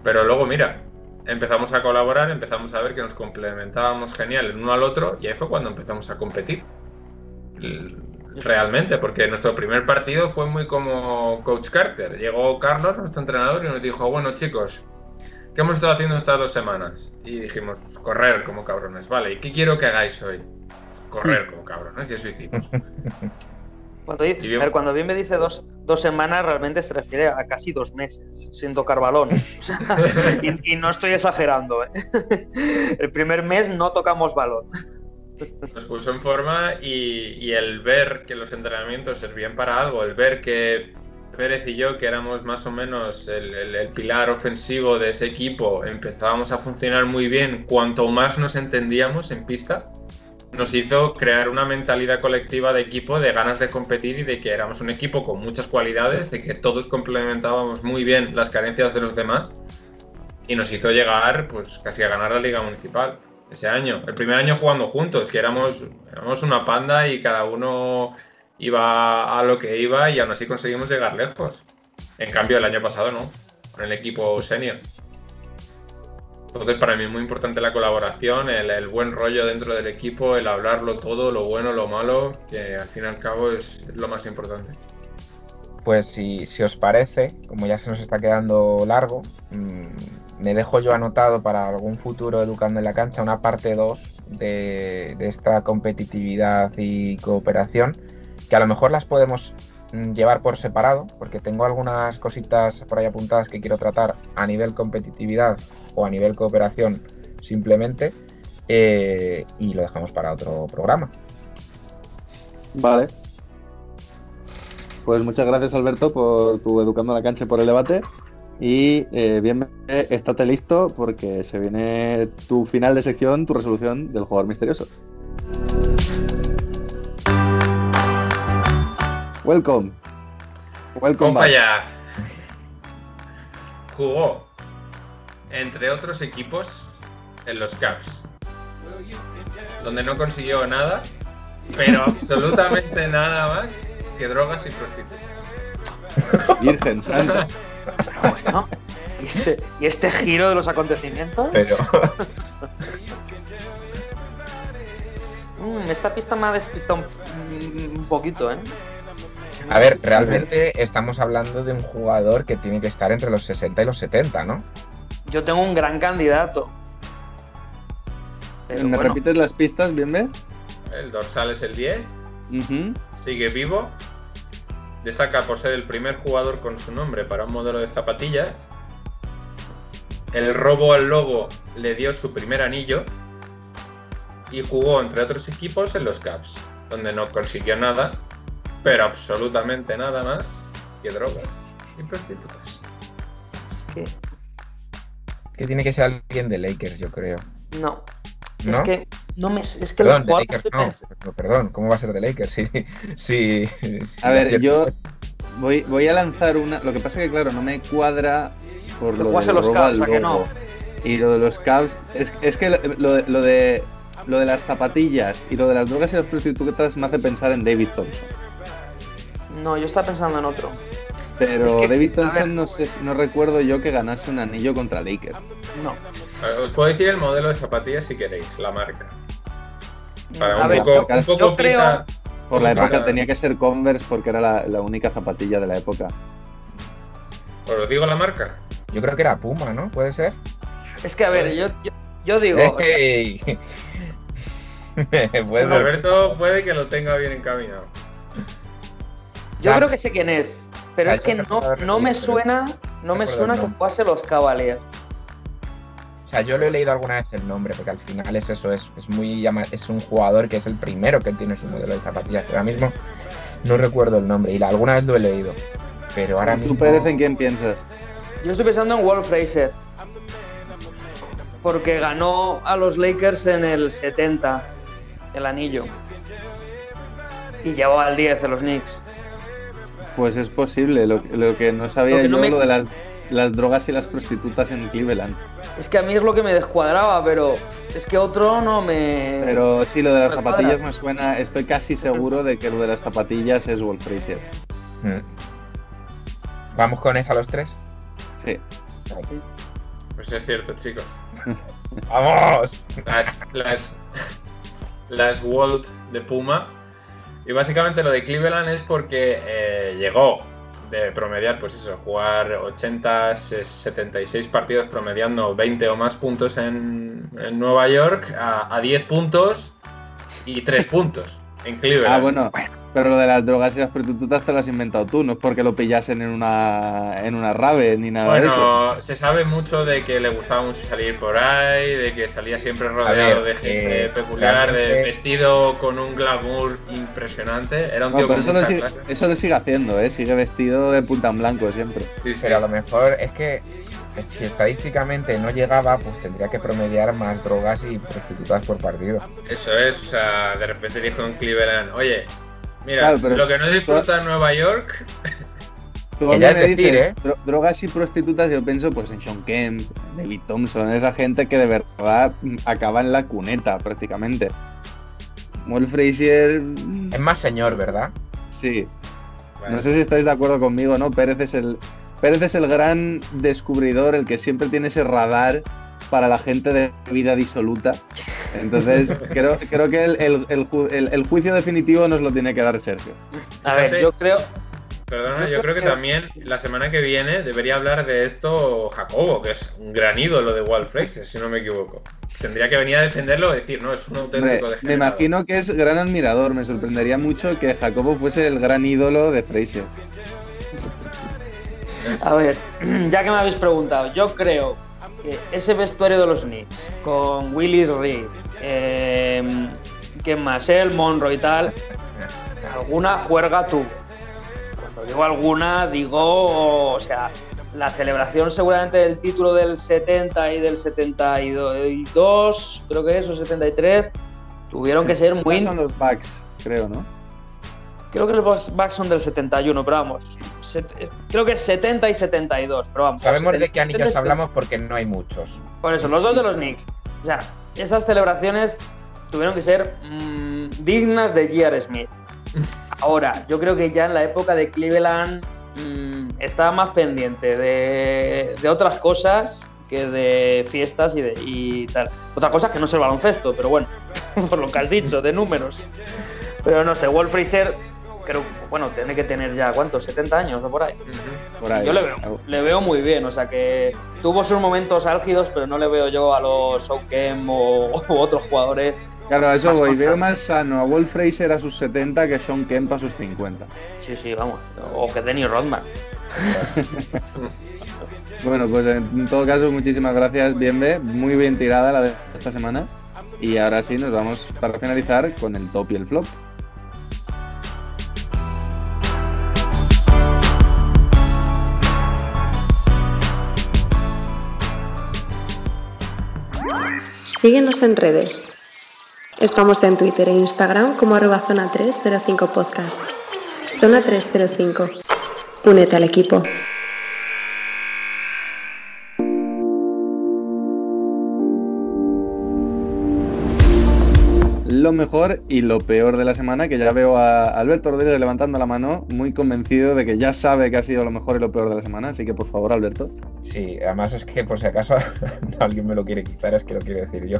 Pero luego, mira, empezamos a colaborar, empezamos a ver que nos complementábamos genial el uno al otro y ahí fue cuando empezamos a competir. Realmente, porque nuestro primer partido fue muy como Coach Carter. Llegó Carlos, nuestro entrenador, y nos dijo, bueno chicos, ¿qué hemos estado haciendo estas dos semanas? Y dijimos, pues, correr como cabrones, vale, ¿y qué quiero que hagáis hoy? Pues, correr como cabrones, y eso hicimos. Cuando, bien- cuando bien me dice dos, dos semanas, realmente se refiere a casi dos meses sin tocar balón. O sea, y, y no estoy exagerando. ¿eh? El primer mes no tocamos balón. Nos puso en forma y, y el ver que los entrenamientos servían para algo, el ver que Pérez y yo, que éramos más o menos el, el- el pilar ofensivo de ese equipo, empezábamos a funcionar muy bien, cuanto más nos entendíamos en pista, nos hizo crear una mentalidad colectiva de equipo, de ganas de competir y de que éramos un equipo con muchas cualidades, de que todos complementábamos muy bien las carencias de los demás y nos hizo llegar pues casi a ganar la liga municipal ese año. El primer año jugando juntos, que éramos, éramos una panda y cada uno iba a lo que iba y aún así conseguimos llegar lejos. En cambio, el año pasado no, con el equipo senior. Entonces, para mí es muy importante la colaboración, el, buen rollo dentro del equipo, el hablarlo todo, lo bueno, lo malo, que al fin y al cabo es lo más importante. Pues si, os parece, como ya se nos está quedando largo, mm, me dejo yo anotado para algún futuro Educando en la Cancha una parte 2 de, de esta competitividad y cooperación, que a lo mejor las podemos mm, llevar por separado, porque tengo algunas cositas por ahí apuntadas que quiero tratar a nivel competitividad o a nivel cooperación simplemente, eh, y lo dejamos para otro programa. Vale. Pues muchas gracias, Alberto, por tu Educando la Cancha y por el debate. Y eh, bien, estate listo porque se viene tu final de sección, tu resolución del jugador misterioso. Welcome. Welcome back. ya. Jugó, entre otros equipos, en los Caps, donde no consiguió nada, pero absolutamente nada más que drogas y prostitutas. Virgen santa. Bueno, ¿y este, y este giro de los acontecimientos? Pero Mm, esta pista me ha despistado un, un poquito, ¿eh? A ver, realmente estamos hablando de un jugador que tiene que estar entre los 60 y los 70, ¿no? Yo tengo un gran candidato. Pero ¿Me bueno, repites las pistas, bien? El dorsal es el 10, Ujú. Sigue vivo, destaca por ser el primer jugador con su nombre para un modelo de zapatillas. El robo al lobo le dio su primer anillo y jugó entre otros equipos en los Caps, donde no consiguió nada, pero absolutamente nada más que drogas y prostitutas. es que Que tiene que ser alguien de Lakers, yo creo. no. ¿No? Es que no me es que Perdón, los de Lakers no. Perdón, ¿cómo va a ser de Lakers? Sí, sí, sí, A ver, yo voy, voy a lanzar una. Lo que pasa es que, claro, no me cuadra por lo del en los Cavs, al ¿a que no? Y lo de los Cavs. Es, es que lo, lo de, lo, de, lo de las zapatillas y lo de las drogas y las prostitutas me hace pensar en David Thompson. No, yo estaba pensando en otro. Pero Es que, David Thompson no, sé, no recuerdo yo que ganase un anillo contra Lakers. No. Os puedo decir el modelo de zapatillas si queréis, la marca. Para un ver, poco, yo un poco creo- pista- Por la época tenía que ser Converse porque era la, la única zapatilla de la época. ¿Os digo la marca? Yo creo que era Puma, ¿no? ¿Puede ser? Es que, a ver, yo, yo, yo digo. ¡Ey! Puede ser. Alberto puede que lo tenga bien encaminado. Yo Ya. creo que sé quién es, pero O sea, es que no, no me suena, no me suena que fuese los Cavaliers. O sea, yo lo he leído alguna vez el nombre, porque al final es eso, es, es muy llama- es un jugador que es el primero que tiene su modelo de zapatillas, pero ahora mismo no recuerdo el nombre, y la- alguna vez lo he leído. Pero ahora mismo. ¿Tú, Pérez, en quién piensas? Yo estoy pensando en Walt Fraser. Porque ganó a los Lakers en el 70 el anillo. Y llevó al 10 de los Knicks. Pues es posible. Lo, lo que no sabía Lo que yo, no me- lo de las, las drogas y las prostitutas en Cleveland. Es que a mí es lo que me descuadraba, pero es que otro no me. Pero sí, lo de las Me zapatillas cuadra. me suena. Estoy casi seguro de que lo de las zapatillas es Wolf Fraser. Mm. ¿Vamos con esa los tres? Sí. Pues es cierto, chicos. ¡Vamos! Las, las, las World de Puma. Y básicamente lo de Cleveland es porque eh, llegó de promediar, pues eso, jugar 80, 76 partidos promediando 20 o más puntos en, en Nueva York a, a 10 puntos y 3 puntos en Cleveland. Ah, bueno. Pero lo de las drogas y las prostitutas te lo has inventado tú, no es porque lo pillasen en una, en una rave ni nada de eso. Bueno, se sabe mucho de que le gustaba mucho salir por ahí, de que salía siempre rodeado ver, de gente eh, peculiar, de vestido con un glamour impresionante. Era un No, tío pero con eso lo, sigue, clase. eso lo sigue haciendo, ¿eh? Sigue vestido de punta en blanco siempre. Sí, sí. Pero a lo mejor es que si estadísticamente no llegaba, pues tendría que promediar más drogas y prostitutas por partido. Eso es, o sea, de repente dijo en Cleveland, oye, mira, Claro, pero- lo que no disfruta en Nueva York, Tú Que ya es me decir, dices ¿eh? dro- drogas y prostitutas, yo pienso pues en Sean Kemp, en David Thompson, esa gente que de verdad mm, acaba en la cuneta prácticamente. Wolf Frazier, mm, Es más señor, ¿verdad? sí. No sé si estáis de acuerdo conmigo, ¿no? Pérez es el Pérez es el gran descubridor, el que siempre tiene ese radar para la gente de vida disoluta. Entonces, creo, creo que el, el- el ju- el- el juicio definitivo nos lo tiene que dar Sergio. A ver, yo creo. perdona, Yo yo, creo que, que- también la semana que viene debería hablar de esto Jacobo, que es un gran ídolo de Walt Fraser, si no me equivoco. Tendría que venir a defenderlo y decir, no, es un Hombre, auténtico me degenerado. imagino que es gran admirador. Me sorprendería mucho que Jacobo fuese el gran ídolo de Frazier. A ver, ya que me habéis preguntado, yo creo que ese vestuario de los Knicks, con Willis Reed, eh, ¿quién más? El Monroe y tal, alguna juerga tuvo. Cuando digo alguna, digo, o sea, la celebración seguramente del título del 70 y del 72, creo que es, o 73, tuvieron que ser muy... Son los Bucks, creo, ¿no? Creo que los Bucks son del 71, pero vamos. Set- creo que es 70 y 72, pero vamos. Sabemos de 70 qué anillos 70. hablamos porque no hay muchos. Por eso, los dos de los Knicks. O sea, esas celebraciones tuvieron que ser mm, dignas de J.R. Smith. Ahora, yo creo que ya en la época de Cleveland mm, estaba más pendiente de, de otras cosas que de fiestas y, de, y tal. Otra cosa es que no es el baloncesto, pero bueno, por lo que has dicho, de números. Pero no sé, Walt Fraser, creo, bueno, tiene que tener ya, ¿cuántos? ¿70 años o por ahí? Ujú. Por ahí. Yo le veo, le veo muy bien, o sea que tuvo sus momentos álgidos, pero no le veo yo a los Oukem o, u otros jugadores. Claro, a eso voy. constante. Veo más sano a Wolf Fraser a sus 70 que Sean Kemp a sus 50. Sí, sí, vamos. O que Denny Rodman. Bueno, pues en todo caso, muchísimas gracias, Bienve. Muy bien tirada la de esta semana. Y ahora sí, nos vamos para finalizar con el top y el flop. Síguenos en redes. Estamos en Twitter e Instagram como arroba zona 305 podcast. Zona 305. Únete al equipo. Lo mejor y lo peor de la semana, que ya veo a Alberto Rodríguez levantando la mano, muy convencido de que ya sabe que ha sido lo mejor y lo peor de la semana. Así que por favor, Alberto. Sí, además es que por si acaso alguien me lo quiere quitar, es que lo quiero decir yo.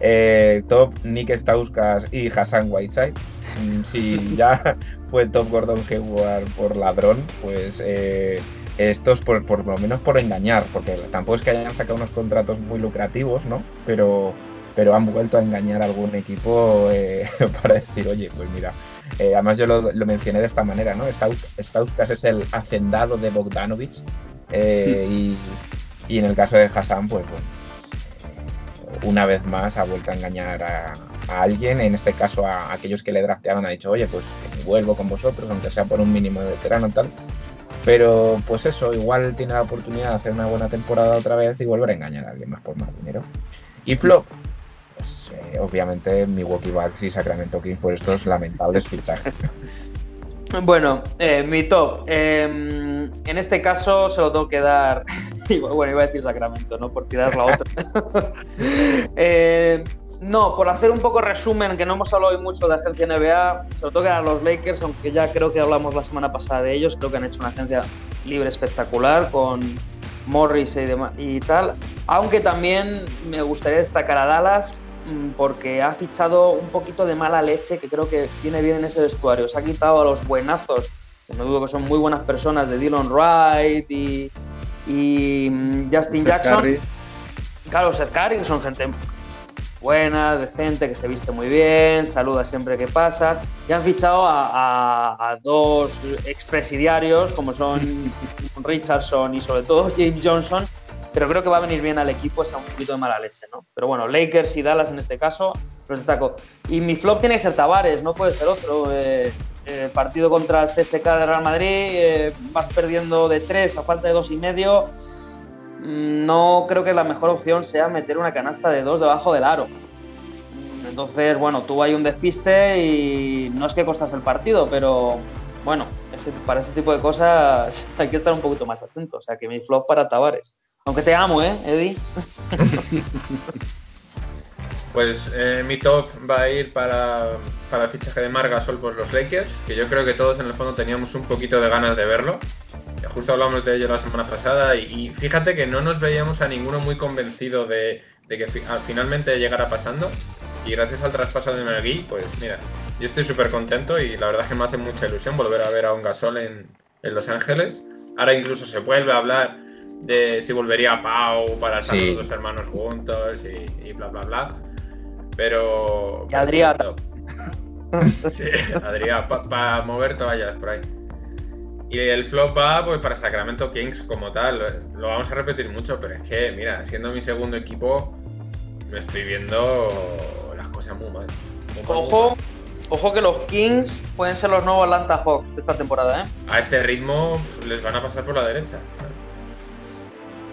Eh, top Nick Stauskas y Hassan Whiteside. Mm, Si ya fue top Gordon Hayward por ladrón, pues eh, Esto es por, por lo menos por engañar, porque tampoco es que hayan sacado unos contratos muy lucrativos, ¿no? Pero, pero han vuelto a engañar a algún equipo eh, para decir, oye, pues mira, eh, además yo lo, lo mencioné de esta manera, ¿no? Staus- Stauskas es el hacendado de Bogdanovich eh, y, y en el caso de Hassan, pues bueno, eh, una vez más ha vuelto a engañar a, a alguien, en este caso a aquellos que le draftearon, ha dicho, oye, pues vuelvo con vosotros, aunque sea por un mínimo de veterano tal. Pero pues eso, igual tiene la oportunidad de hacer una buena temporada otra vez y volver a engañar a alguien más por más dinero. Y flop, pues eh, obviamente Milwaukee Bucks y Sacramento Kings por estos lamentables fichajes. Bueno, eh, mi top. eh, en este caso se lo tengo que dar. bueno, iba a decir Sacramento, ¿no? Por tirar la otra. Eh, no, por hacer un poco resumen, que no hemos hablado hoy mucho de agencia NBA, se lo tengo que dar a los Lakers, aunque ya creo que hablamos la semana pasada de ellos. Creo que han hecho una agencia libre espectacular con Morris y, y tal. Aunque también me gustaría destacar a Dallas porque ha fichado un poquito de mala leche que creo que viene bien en ese vestuario. Se ha quitado a los buenazos, que no digo que son muy buenas personas, de Dylan Wright y, y mm, Justin Seth Jackson. Curry. Claro, Seth Curry, que son gente buena, decente, que se viste muy bien, saluda siempre que pasas. Y han fichado a, a- a dos expresidiarios, como son Richardson y sobre todo James Johnson, pero creo que va a venir bien al equipo esa un poquito de mala leche, ¿no? Pero bueno, Lakers y Dallas en este caso los destaco. Y mi flop tiene que ser Tavares, no puede ser otro. Eh, eh, partido contra el CSK de Real Madrid, eh, vas perdiendo de tres a falta de dos y medio. Mm, No creo que la mejor opción sea meter una canasta de dos debajo del aro. Mm, Entonces, bueno, tuvo ahí un despiste y no es que costas el partido, pero bueno, para ese tipo de cosas hay que estar un poquito más atento. O sea, que mi flop para Tavares. Aunque te amo, ¿eh, Eddie? Pues eh, mi top va a ir para, para el fichaje de Marc Gasol por los Lakers, que yo creo que todos en el fondo teníamos un poquito de ganas de verlo. Que Justo hablamos de ello la semana pasada y, fíjate que no nos veíamos a ninguno muy convencido de, que fi- finalmente llegara pasando. Y gracias al traspaso de McGee, pues mira, yo estoy súper contento y la verdad es que me hace mucha ilusión volver a ver a un Gasol en, en Los Ángeles. Ahora incluso se vuelve a hablar de si volvería Pau para estar Sí. los dos hermanos juntos y, y bla bla bla. Pero. Y Adrián. perfecto. Sí, Adrián, para mover toallas por ahí. Y el flop va pues, para Sacramento Kings como tal. Lo vamos a repetir mucho, pero es que, mira, siendo mi segundo equipo, me estoy viendo las cosas muy mal. Muy Ojo, mal. ojo que los Kings pueden ser los nuevos Atlanta Hawks de esta temporada, ¿eh? A este ritmo pues, les van a pasar por la derecha.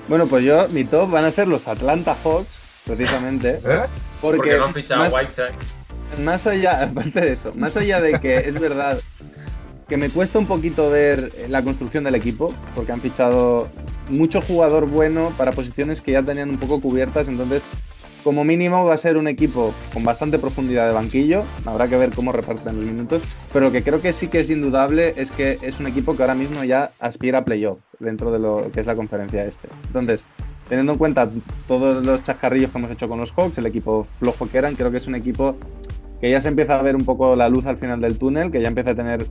Bueno, pues yo, mi top van a ser los Atlanta Hawks, precisamente. ¿Eh? Porque, Porque no han fichado más, Whiteside. más allá, aparte de eso, más allá de que es verdad que me cuesta un poquito ver la construcción del equipo, porque han fichado mucho jugador bueno para posiciones que ya tenían un poco cubiertas, entonces como mínimo va a ser un equipo con bastante profundidad de banquillo, habrá que ver cómo reparten los minutos, pero lo que creo que sí que es indudable es que es un equipo que ahora mismo ya aspira a playoff dentro de lo que es la conferencia este. Entonces, teniendo en cuenta todos los chascarrillos que hemos hecho con los Hawks, el equipo flojo que eran, creo que es un equipo que ya se empieza a ver un poco la luz al final del túnel, que ya empieza a tener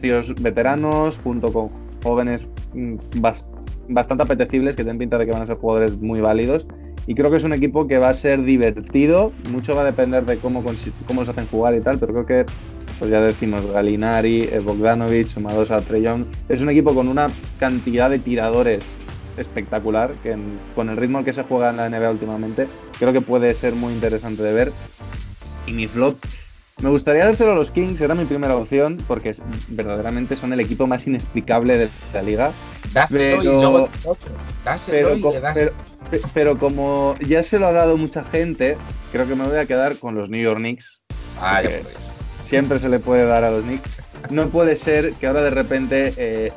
tíos veteranos junto con jóvenes mm, bas- bastante apetecibles que tienen pinta de que van a ser jugadores muy válidos. Y creo que es un equipo que va a ser divertido. Mucho va a depender de cómo, cómo los hacen jugar y tal, pero creo que, pues ya decimos, Galinari, eh, Bogdanovic, sumados a Young. Es un equipo con una cantidad de tiradores espectacular, que con el ritmo al que se juega en la NBA últimamente, creo que puede ser muy interesante de ver. Y mi flop, me gustaría dárselo a los Kings, era mi primera opción, porque es- verdaderamente son el equipo más inexplicable de la liga. Dáselo y Pero- luego. Dáselo Pero, y co- le das. pero, pe- pero como ya se lo ha dado mucha gente, creo que me voy a quedar con los New York Knicks. Ah, ya. Siempre se le puede dar a los Knicks. No puede ser que ahora de repente eh,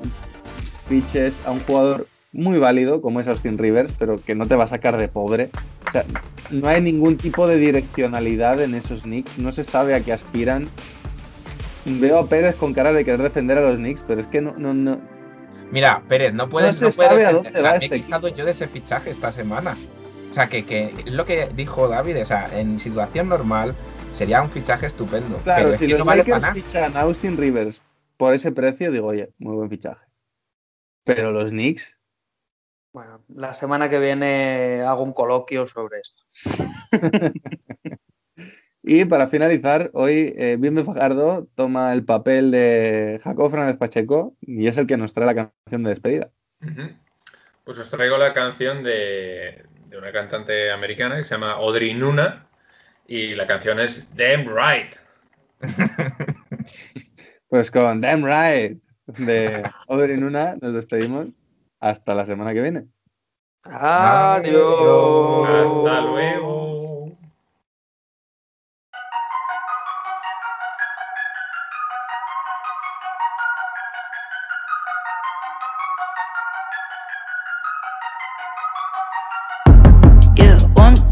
fiches a un jugador muy válido como es Austin Rivers, pero que no te va a sacar de pobre. O sea, no hay ningún tipo de direccionalidad en esos Knicks, no se sabe a qué aspiran. Veo a Pérez con cara de querer defender a los Knicks, pero es que no, no, no, Mira, Pérez, no puedes. No se sabe a dónde va Me este he quejado yo de ese fichaje esta semana. O sea, que, que es lo que dijo David. O sea, en situación normal sería un fichaje estupendo. Claro, es si los no vale Lakers fichan a Austin Rivers por ese precio, digo, oye, muy buen fichaje. Pero los Knicks. La semana que viene hago un coloquio sobre esto. y para finalizar, hoy eh, Bimbe Fajardo toma el papel de Jacob Fernández Pacheco y es el que nos trae la canción de despedida. Pues os traigo la canción de, de una cantante americana que se llama Audrey Nuna y la canción es Damn Right. pues con Damn Right de Audrey Nuna nos despedimos hasta la semana que viene. Adiós. Hasta luego.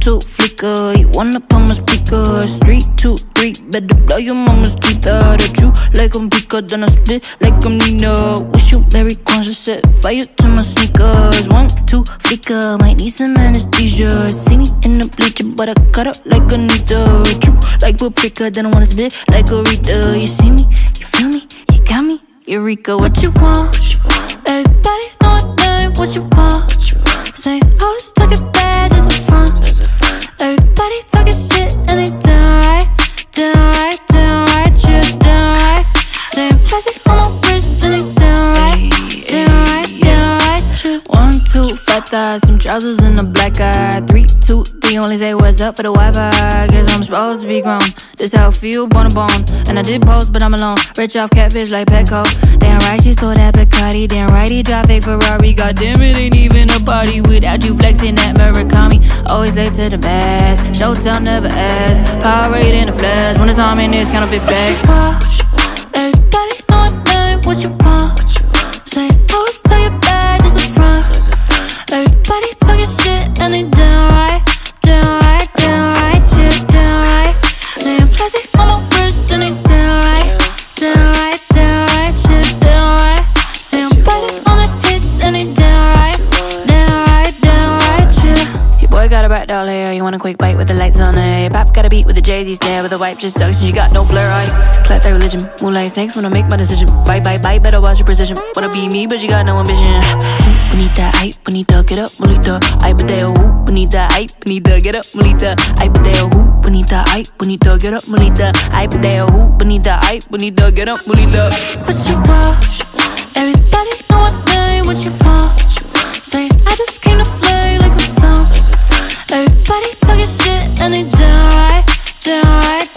Two, flicker. You wanna put my speakers. Three, two, three. Better blow your mama's teeth out. At you like I'm bigger than I spit like I'm Nina. Wish you very conscious, set fire to my sneakers. One, two, flicker. Might need some anesthesia. See me in the bleacher, but I cut up like a Anita. True, like paprika. Then I wanna spit like a Rita. You see me, you feel me, you got me. Eureka, what you want? Everybody know name, what you want? Say, oh, it's talking bad, just a fun. Everybody talking shit and they thighs, some trousers and a black eye. Three, two, three, only say what's up for the Wi-Fi. Guess I'm supposed to be grown. This how I feel, bone to bone. And I did post, but I'm alone. Rich off catfish like Petco. Damn right, she stole that Bacardi. Damn right, he drive fake Ferrari. God damn it, ain't even a party without you flexing that Murakami. Always late to the mass. Showtime never ask. Power rate in the flash. When it's on me, it's kind of bit back. Everybody know what name, what you want. Say, always tell you shit and it want a quick bite with the lights on eh? it. Your pop got a beat with the Jay-Z stare, with the wipe just sucks and you got no flair, right? Clap that religion, moonlight snakes when I make my decision. Bye, bye, bye, better watch your precision. Wanna be me, but you got no ambition. Bonita, ay, bonita, get up, molita. Ay, badeo, ooh, bonita, ay, bonita, get up, molita. Ay, badeo, ooh, bonita, ay, bonita, get up, molita. Ay, badeo, ooh, bonita, ay, bonita, get up, molita. What you want? Everybody know what name, what you Everybody talking shit and they downright, right.